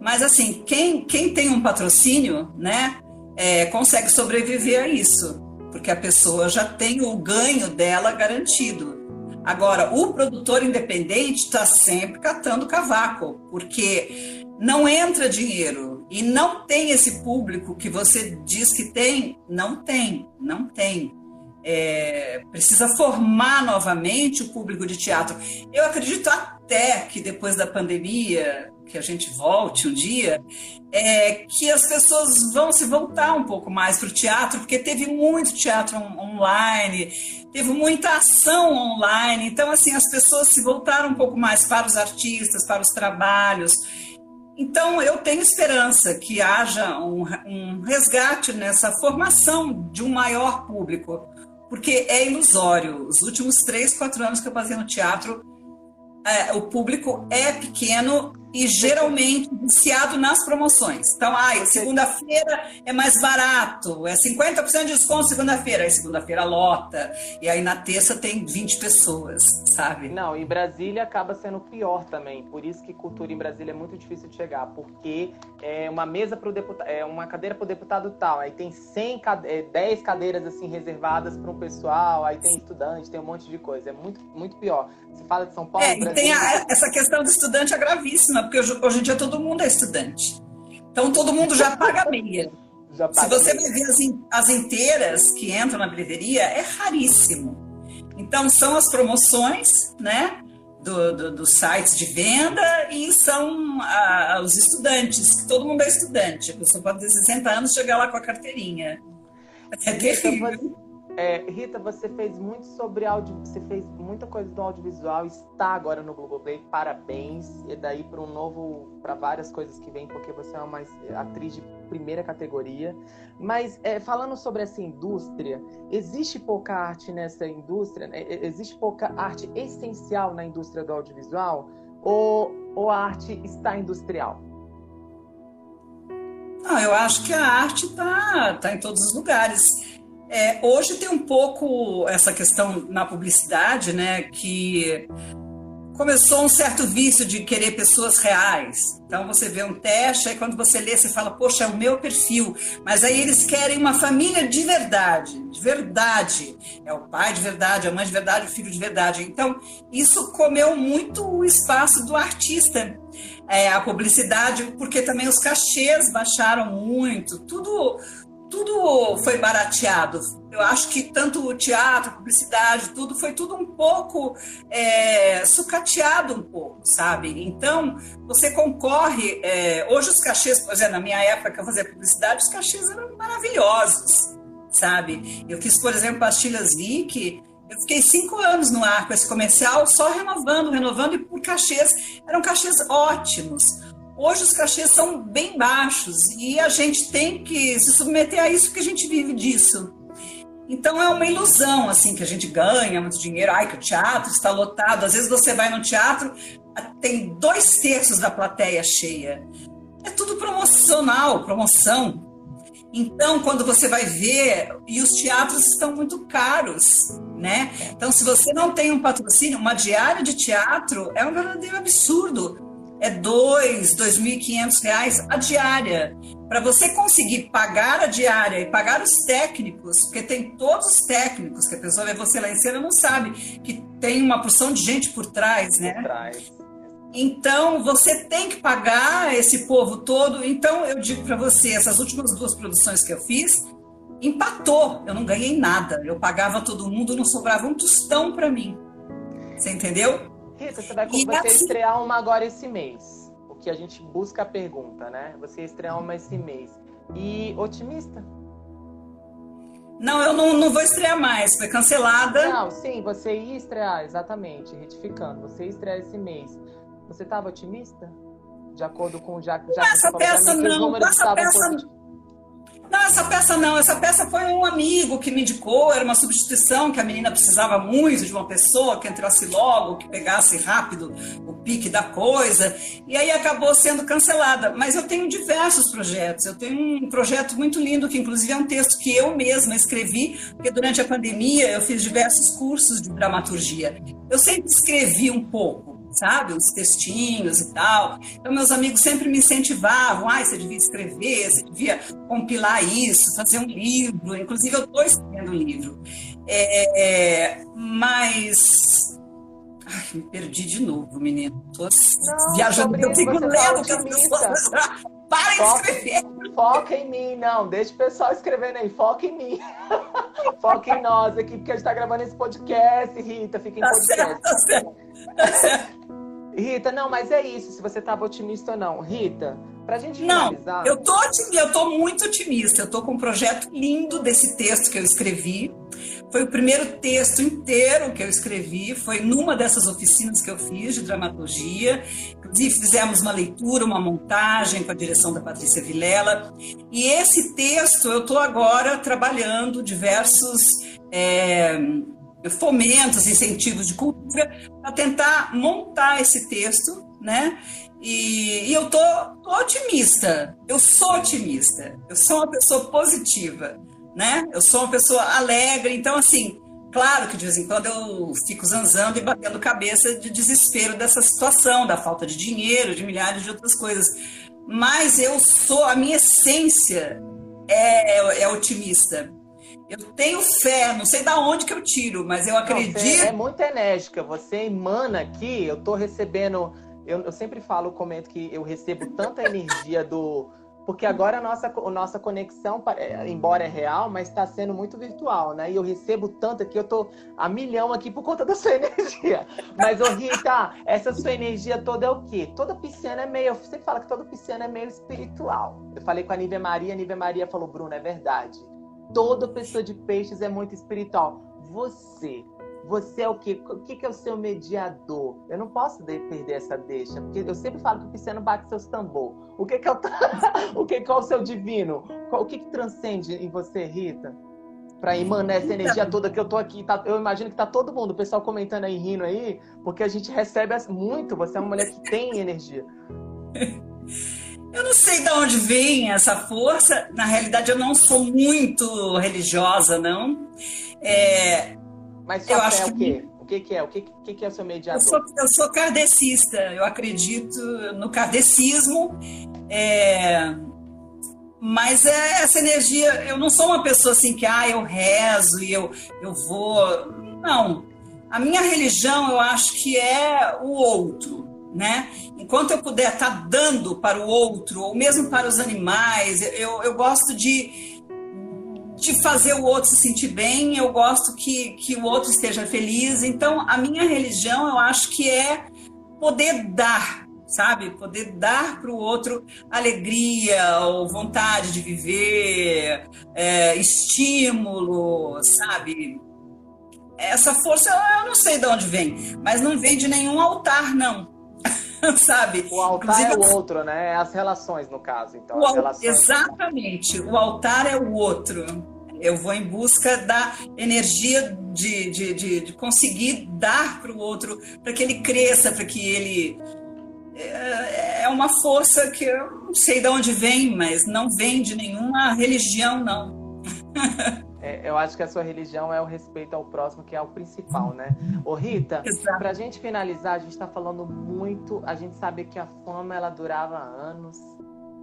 Mas assim, quem, quem tem um patrocínio, né? é, consegue sobreviver a isso, porque a pessoa já tem o ganho dela garantido. Agora, o produtor independente está sempre catando cavaco, porque não entra dinheiro e não tem esse público que você diz que tem, não tem, não tem. É, precisa formar novamente o público de teatro. Eu acredito até que depois da pandemia, que a gente volte um dia, é, que as pessoas vão se voltar um pouco mais para o teatro, porque teve muito teatro online, teve muita ação online, então assim as pessoas se voltaram um pouco mais para os artistas, para os trabalhos. Então eu tenho esperança que haja um, um resgate nessa formação de um maior público, porque é ilusório. Os últimos três, quatro anos que eu passei no teatro, é, o público é pequeno e geralmente viciado nas promoções. Então, ai, segunda-feira é mais barato, é 50% de desconto segunda-feira, aí segunda-feira lota, e aí na terça tem 20 pessoas, sabe? Não, e Brasília acaba sendo pior também, por isso que cultura em Brasília é muito difícil de chegar, porque é uma mesa para o deputado, é uma cadeira para o deputado tal, aí tem 100, 10 é, cadeiras assim reservadas para um pessoal, aí tem estudante, tem um monte de coisa, é muito, muito pior. Você fala de São Paulo, é, Brasília, tem a, essa questão do estudante é gravíssima, porque hoje, em dia todo mundo é estudante. Então todo mundo já paga meia. Já paga Se você meia. ver as, as inteiras que entram na bilheteria, é raríssimo. Então são as promoções, né? Do, do, dos sites de venda e são a, os estudantes, todo mundo é estudante. A pessoa pode ter 60 anos e chegar lá com a carteirinha. É terrível. É, Rita, você fez muito sobre áudio, você fez muita coisa do audiovisual, está agora no Globoplay, parabéns. E daí para um novo, para várias coisas que vem, porque você é uma atriz de primeira categoria. Mas é, falando sobre essa indústria, existe pouca arte nessa indústria? Né? Existe pouca arte essencial na indústria do audiovisual? Ou, ou a arte está industrial? Não, eu acho que a arte está tá em todos os lugares. É, hoje tem um pouco essa questão na publicidade, né, que começou um certo vício de querer pessoas reais. Então você vê um teste, aí quando você lê, você fala, poxa, é o meu perfil. Mas aí eles querem uma família de verdade, de verdade. É o pai de verdade, a mãe de verdade, o filho de verdade. Então, isso comeu muito o espaço do artista. É, a publicidade, porque também os cachês baixaram muito, tudo tudo foi barateado. Eu acho que tanto o teatro, publicidade, tudo foi tudo um pouco é, sucateado um pouco, sabe? Então, você concorre. É, hoje os cachês, por exemplo, na minha época que eu fazia publicidade, os cachês eram maravilhosos, sabe? Eu fiz, por exemplo, Pastilhas Vick, eu fiquei cinco anos no ar com esse comercial, só renovando, renovando, e por cachês, eram cachês ótimos. Hoje os cachês são bem baixos e a gente tem que se submeter a isso porque a gente vive disso. Então é uma ilusão assim que a gente ganha muito dinheiro, ai que o teatro está lotado. Às vezes você vai no teatro, tem dois terços da plateia cheia. É tudo promocional, promoção. Então, quando você vai ver, e os teatros estão muito caros, né? Então, se você não tem um patrocínio, uma diária de teatro é um verdadeiro absurdo é dois, dois mil e quinhentos reais a diária. Para você conseguir pagar a diária e pagar os técnicos, porque tem todos os técnicos que a pessoa vê você lá em cena não sabe que tem uma porção de gente por trás, né? Por trás. Então você tem que pagar esse povo todo. Então eu digo para você, essas últimas duas produções que eu fiz, empatou. Eu não ganhei nada. Eu pagava todo mundo, não sobrava um tostão para mim. Você entendeu? Rita, você vai, você assim... estrear uma agora esse mês. O que a gente busca a pergunta, né? Você estrear uma esse mês. E otimista? Não, eu não, não vou estrear mais, foi cancelada. Não, sim, você ia estrear, exatamente, retificando. Você ia estrear esse mês. Você estava otimista? De acordo com o já, já essa peça não, essa peça, não, essa peça não. Essa peça foi um amigo que me indicou, era uma substituição que a menina precisava muito de uma pessoa que entrasse logo, que pegasse rápido o pique da coisa, e aí acabou sendo cancelada. Mas eu tenho diversos projetos. Eu tenho um projeto muito lindo, que inclusive é um texto que eu mesma escrevi, porque durante a pandemia eu fiz diversos cursos de dramaturgia. Eu sempre escrevi um pouco sabe? Os textinhos e tal. Então, meus amigos sempre me incentivavam. Ah, você devia escrever, você devia compilar isso, fazer um livro. Inclusive, eu estou escrevendo um livro. É, é, mas. Ai, me perdi de novo, menino. Estou viajando, eu fico tá lendo que as pessoas. Para de escrever! Foca em mim, não. Deixa o pessoal escrevendo aí. Foca em mim. foca em nós aqui, porque a gente está gravando esse podcast, Rita. Fica em tá podcast. Certo, tá certo. Tá certo. Rita, não, mas é isso, se você estava otimista ou não. Rita, pra gente finalizar... Não, eu tô, eu tô muito otimista. Eu tô com um projeto lindo desse texto que eu escrevi. Foi o primeiro texto inteiro que eu escrevi, foi numa dessas oficinas que eu fiz de dramaturgia. Inclusive, fizemos uma leitura, uma montagem com a direção da Patrícia Vilela. E esse texto eu estou agora trabalhando diversos... É, fomentos, incentivos de cultura, para tentar montar esse texto né? E, e eu tô, tô, otimista. Eu sou otimista. Eu sou uma pessoa positiva, né? Eu sou uma pessoa alegre. Então, assim, claro que de vez em quando eu fico zanzando e batendo cabeça de desespero dessa situação, da falta de dinheiro, de milhares de outras coisas. Mas eu sou, a minha essência é, é, é otimista. Eu tenho fé, não sei da onde que eu tiro, mas eu acredito. Não, é muito enérgica, você emana aqui, eu tô recebendo eu, eu sempre falo, comento que eu recebo tanta energia do. Porque agora a nossa, a nossa conexão, é, embora é real, mas está sendo muito virtual, né? E eu recebo tanto que eu tô a milhão aqui por conta da sua energia. Mas, ô Rita, essa sua energia toda é o quê? Toda pisciana é meio. Você fala que toda pisciana é meio espiritual. Eu falei com a Nívia Maria, a Nívia Maria falou, Bruno, é verdade. Toda pessoa de peixes é muito espiritual. Você, você é o quê? O que é o seu mediador? Eu não posso perder essa deixa, porque eu sempre falo que o pisciano bate seus tambor. O que, que, é, o... o que, que é o seu divino? O que, que transcende em você, Rita? Para emanar essa energia toda que eu tô aqui. Tá... eu imagino que tá todo mundo, o pessoal comentando aí, rindo aí, porque a gente recebe muito. Você é uma mulher que tem energia. Eu não sei de onde vem essa força. Na realidade, eu não sou muito religiosa, não. É, mas eu acho é o quê? O que, que é? O que, que, que é o seu mediador? Eu sou, eu sou kardecista, eu acredito no kardecismo, é... mas é essa energia, eu não sou uma pessoa assim que, ah, eu rezo e eu, eu vou... Não, a minha religião eu acho que é o outro, né? Enquanto eu puder estar tá dando para o outro, ou mesmo para os animais, eu, eu gosto de de fazer o outro se sentir bem, eu gosto que, que o outro esteja feliz. Então, a minha religião, eu acho que é poder dar, sabe? Poder dar para o outro alegria ou vontade de viver, é, estímulo, sabe? Essa força, eu não sei de onde vem, mas não vem de nenhum altar, não. sabe? O altar Inclusive, é o outro, né? É as relações, no caso. Então, o, relações... Exatamente. O altar é o outro. Eu vou em busca da energia de, de, de, de conseguir dar para o outro, para que ele cresça, para que ele. É, é uma força que eu não sei de onde vem, mas não vem de nenhuma religião, não. É, eu acho que a sua religião é o respeito ao próximo, que é o principal, né? Ô Rita, para a gente finalizar, a gente está falando muito, a gente sabe que a fama ela durava anos,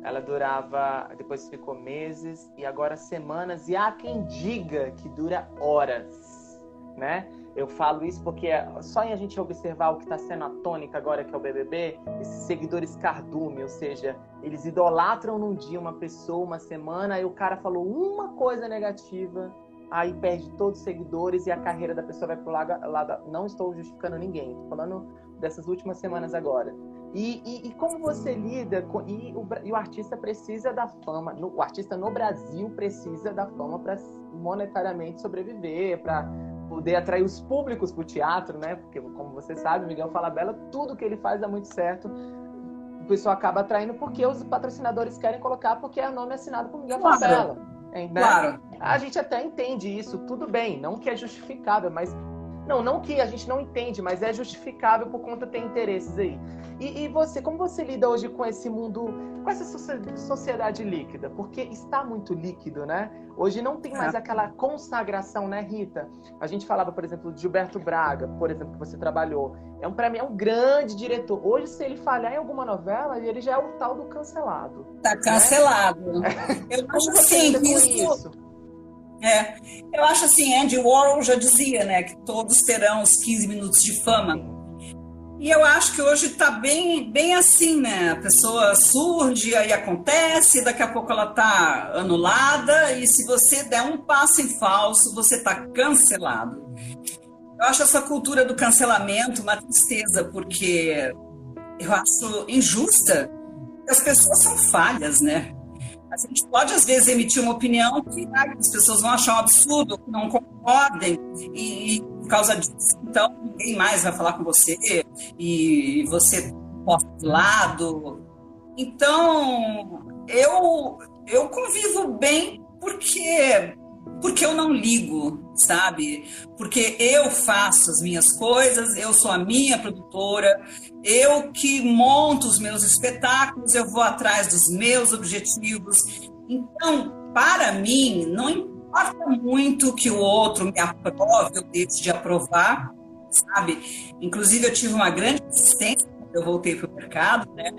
ela durava, depois ficou meses e agora semanas, e há quem diga que dura horas, né? Eu falo isso porque é só em a gente observar o que está sendo a tônica agora, que é o BBB, esses seguidores cardume, ou seja, eles idolatram num dia uma pessoa, uma semana, aí o cara falou uma coisa negativa, aí perde todos os seguidores e a carreira da pessoa vai pro lado. lado não estou justificando ninguém, estou falando dessas últimas semanas agora. E, e, e, como você lida com. E o, e o, artista precisa da fama, no, o artista no Brasil precisa da fama para monetariamente sobreviver, para poder atrair os públicos para o teatro, né? Porque, como você sabe, Miguel Falabella, tudo que ele faz dá muito certo. O pessoal acaba atraindo porque os patrocinadores querem colocar, porque é o nome assinado por Miguel claro. Falabella. Né? Claro. A gente até entende isso, tudo bem, não que é justificável, mas não, não que a gente não entende, mas é justificável por conta de ter interesses aí. E, e, você, como você lida hoje com esse mundo, com essa sociedade líquida? Porque está muito líquido, né? Hoje não tem mais aquela consagração, né, Rita? A gente falava, por exemplo, de Gilberto Braga, por exemplo, que você trabalhou. É um, para mim, é um grande diretor. Hoje, se ele falhar em alguma novela, ele já é o tal do cancelado. Tá né? cancelado. Né? Eu acho assim, isso... isso é, eu acho assim, Andy Warhol já dizia, né, que todos terão os 15 minutos de fama. E eu acho que hoje está bem, bem assim, né? A pessoa surge, aí acontece, daqui a pouco ela está anulada, e se você der um passo em falso, você está cancelado. Eu acho essa cultura do cancelamento uma tristeza, porque eu acho injusta. As pessoas são falhas, né? A gente pode, às vezes, emitir uma opinião que ah, as pessoas vão achar um absurdo, não concordem, e, e, por causa disso, então, ninguém mais vai falar com você, e você posta de lado. Então, eu, eu convivo bem porque porque eu não ligo, sabe? Porque eu faço as minhas coisas, eu sou a minha produtora, eu que monto os meus espetáculos, eu vou atrás dos meus objetivos. Então, para mim, não importa muito que o outro me aprove ou deixe de aprovar, sabe? Inclusive, eu tive uma grande resistência quando eu voltei para o mercado, né?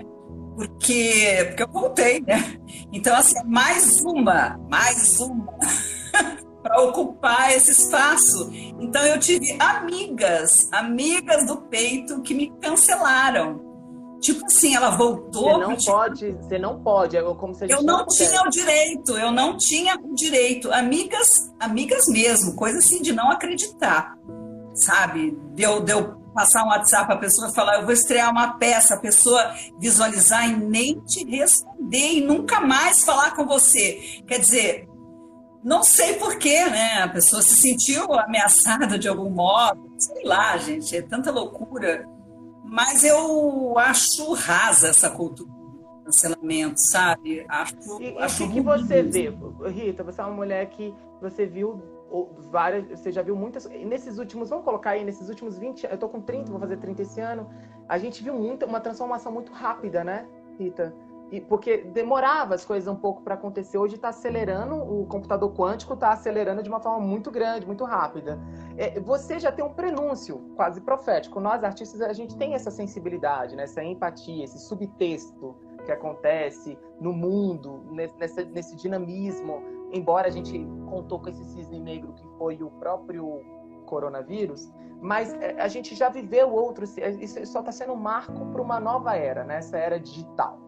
Porque, porque eu voltei, né? Então, assim, mais uma, mais uma para ocupar esse espaço. Então eu tive amigas, amigas do peito que me cancelaram. Tipo assim, ela voltou. Você não pode, você não pode, é como se a gente Eu não, não tinha o direito, eu não tinha o direito. Amigas, amigas mesmo, coisa assim de não acreditar, sabe? Deu, deu passar um WhatsApp para a pessoa e falar, eu vou estrear uma peça, a pessoa visualizar e nem te responder e nunca mais falar com você. Quer dizer, não sei porquê, né? A pessoa se sentiu ameaçada de algum modo. Sei lá, gente, é tanta loucura. Mas eu acho rasa essa cultura do cancelamento, sabe? Acho, e, acho o que você vê, Rita? Você é uma mulher que você viu várias, você já viu muitas. Nesses últimos, vamos colocar aí, nesses últimos 20, eu tô com 30, vou fazer 30 esse ano. A gente viu muita, uma transformação muito rápida, né, Rita? Porque demorava as coisas um pouco para acontecer. Hoje está acelerando, o computador quântico está acelerando de uma forma muito grande, muito rápida. É, você já tem um prenúncio quase profético. Nós, artistas, a gente tem essa sensibilidade, né? essa empatia, esse subtexto que acontece no mundo, nesse, nesse dinamismo. Embora a gente contou com esse cisne negro que foi o próprio coronavírus, mas é, a gente já viveu outros. Isso só está sendo um marco para uma nova era, né? essa era digital.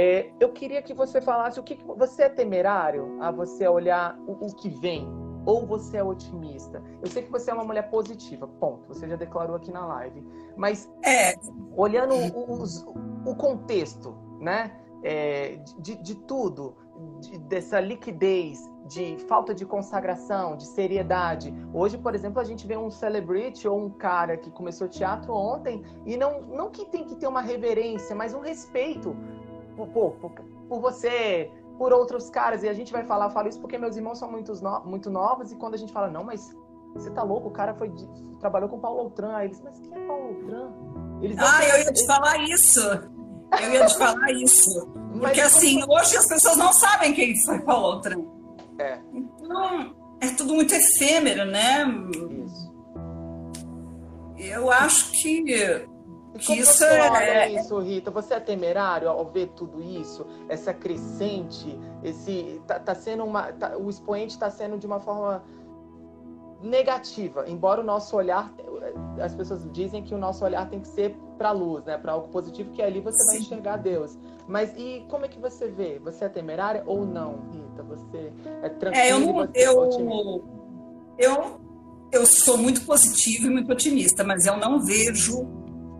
É, eu queria que você falasse o que, que você é temerário a você olhar o, o, que vem ou você é otimista. Eu sei que você é uma mulher positiva, ponto. Você já declarou aqui na live, mas é. olhando o, o, o contexto, né, é, de, de, tudo, de, dessa liquidez, de falta de consagração, de seriedade. Hoje, por exemplo, a gente vê um celebrity ou um cara que começou teatro ontem e não, não que tem que ter uma reverência, mas um respeito por, por, por você, por outros caras. E a gente vai falar, eu falo isso porque meus irmãos são muito, no, muito novos, e quando a gente fala, não, mas você tá louco, o cara foi trabalhou com Paulo Outram. Aí eles, mas quem é Paulo Outram? Eles ah, eu ia te falar isso. Eu ia te falar isso. Porque assim, como... hoje as pessoas não sabem quem foi Paulo Outram. É. Então, é tudo muito efêmero, né? Isso. Eu acho que e como isso você é... olha isso, Rita? Você é temerário ao ver tudo isso? Essa crescente, esse tá, tá sendo uma, tá, o expoente está sendo de uma forma negativa, embora o nosso olhar, as pessoas dizem que o nosso olhar tem que ser para a luz, né, para algo positivo, que ali você Sim. vai enxergar Deus. Mas e como é que você vê? Você é temerária ou não, Rita? Você é tranquila? É, eu não, é eu, eu, eu sou muito positiva e muito otimista, mas eu não vejo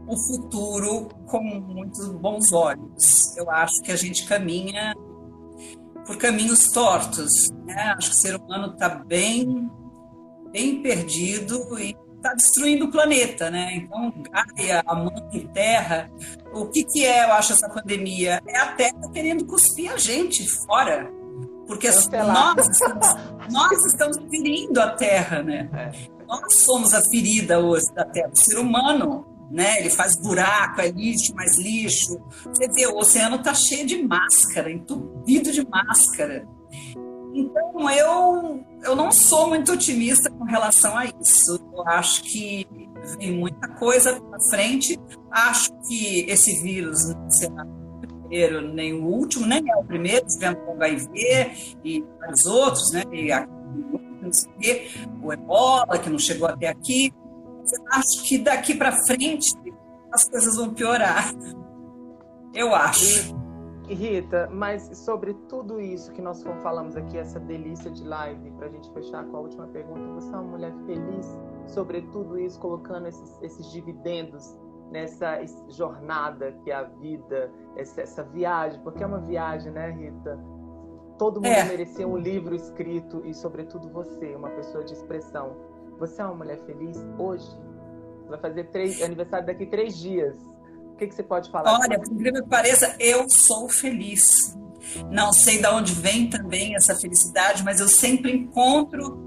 o futuro com muitos bons olhos. Eu acho que a gente caminha por caminhos tortos. Né? Acho que o ser humano está bem, bem perdido e está destruindo o planeta, né? Então, Gaia, a mãe Terra, o que, que é, eu acho, essa pandemia? É a Terra querendo cuspir a gente fora. Porque nós estamos, nós estamos ferindo a Terra, né? É. Nós somos a ferida hoje da Terra. O ser humano né? Ele faz buraco, é lixo, mais lixo. Você vê, o oceano está cheio de máscara, entupido de máscara. Então, eu, eu não sou muito otimista com relação a isso. Eu acho que vem muita coisa para frente. Acho que esse vírus não será o primeiro nem o último, nem é o primeiro. Tivemos o HIV e vários outros, né? E a, o ebola, que não chegou até aqui acho que daqui para frente as coisas vão piorar. Eu acho. Rita, mas sobre tudo isso que nós falamos aqui, essa delícia de live, para a gente fechar com a última pergunta, você é uma mulher feliz sobre tudo isso, colocando esses, esses dividendos nessa jornada que é a vida, essa, essa, viagem, porque é uma viagem, né, Rita? Todo mundo é. merecia um livro escrito e, sobretudo, você, uma pessoa de expressão. Você é uma mulher feliz hoje? Vai fazer três, aniversário daqui três dias. O que, que você pode falar? Olha, por incrível que pareça, eu sou feliz. Não sei de onde vem também essa felicidade, mas eu sempre encontro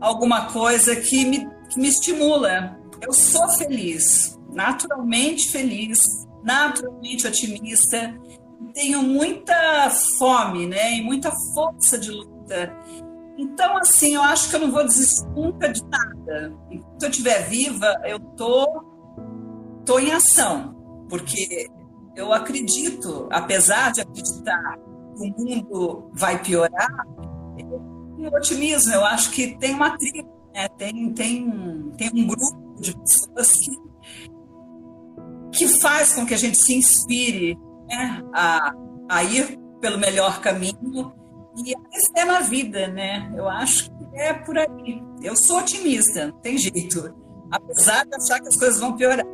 alguma coisa que me, que me estimula. Eu sou feliz, naturalmente feliz, naturalmente otimista. Tenho muita fome, né? E muita força de luta. Então, assim, eu acho que eu não vou desistir nunca de nada. Enquanto eu estiver viva, eu tô, tô em ação, porque eu acredito, apesar de acreditar que o mundo vai piorar, eu otimismo. Eu acho que tem uma tribo, né? tem, tem, tem um grupo de pessoas que, que faz com que a gente se inspire né? a, a ir pelo melhor caminho e a na vida, né? Eu acho que é por aí. Eu sou otimista, não tem jeito. Apesar de achar que as coisas vão piorar.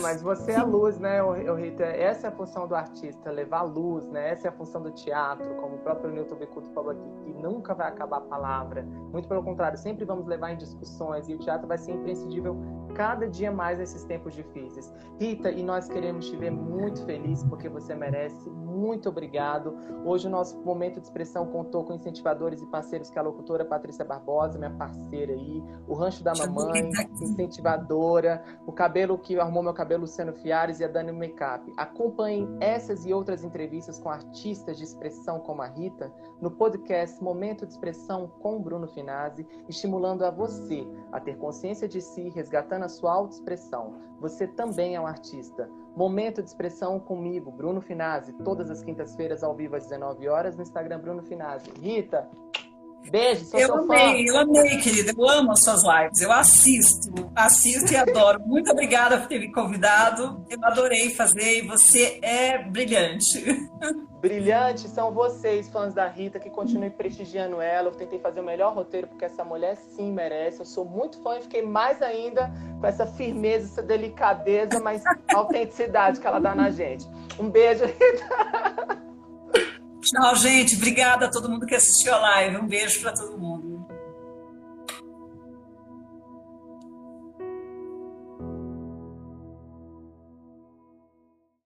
Mas você é a luz, né, Rita? Essa é a função do artista, levar luz, né? Essa é a função do teatro, como o próprio Newton Becuto falou aqui, que nunca vai acabar a palavra. Muito pelo contrário, sempre vamos levar em discussões e o teatro vai ser imprescindível cada dia mais nesses tempos difíceis. Rita, e nós queremos te ver muito feliz porque você merece. Muito obrigado. Hoje o nosso momento de expressão contou com incentivadores e parceiros que é a locutora Patrícia Barbosa, minha parceira aí, o Rancho da Mamãe, incentivadora, o cabelo que arrumou meu cabelo Luciano Fiares e a Dani Makeup. Acompanhem essas e outras entrevistas com artistas de expressão como a Rita no podcast Momento de Expressão com Bruno Finazzi, estimulando a você a ter consciência de si, resgatando a sua autoexpressão. Você também é um artista. Momento de expressão comigo, Bruno Finazzi, todas as quintas-feiras ao vivo às 19 horas no Instagram Bruno Finazzi. Rita, Beijo, sou Eu amei, fã. eu amei, querida. Eu amo as suas lives. Eu assisto, assisto e adoro. Muito obrigada por ter me convidado. Eu adorei fazer e você é brilhante. Brilhante são vocês, fãs da Rita, que continuem prestigiando ela. Eu tentei fazer o melhor roteiro porque essa mulher sim merece. Eu sou muito fã e fiquei mais ainda com essa firmeza, essa delicadeza, mas autenticidade que ela dá na gente. Um beijo, Rita. Tchau, gente. Obrigada a todo mundo que assistiu a live. Um beijo para todo mundo.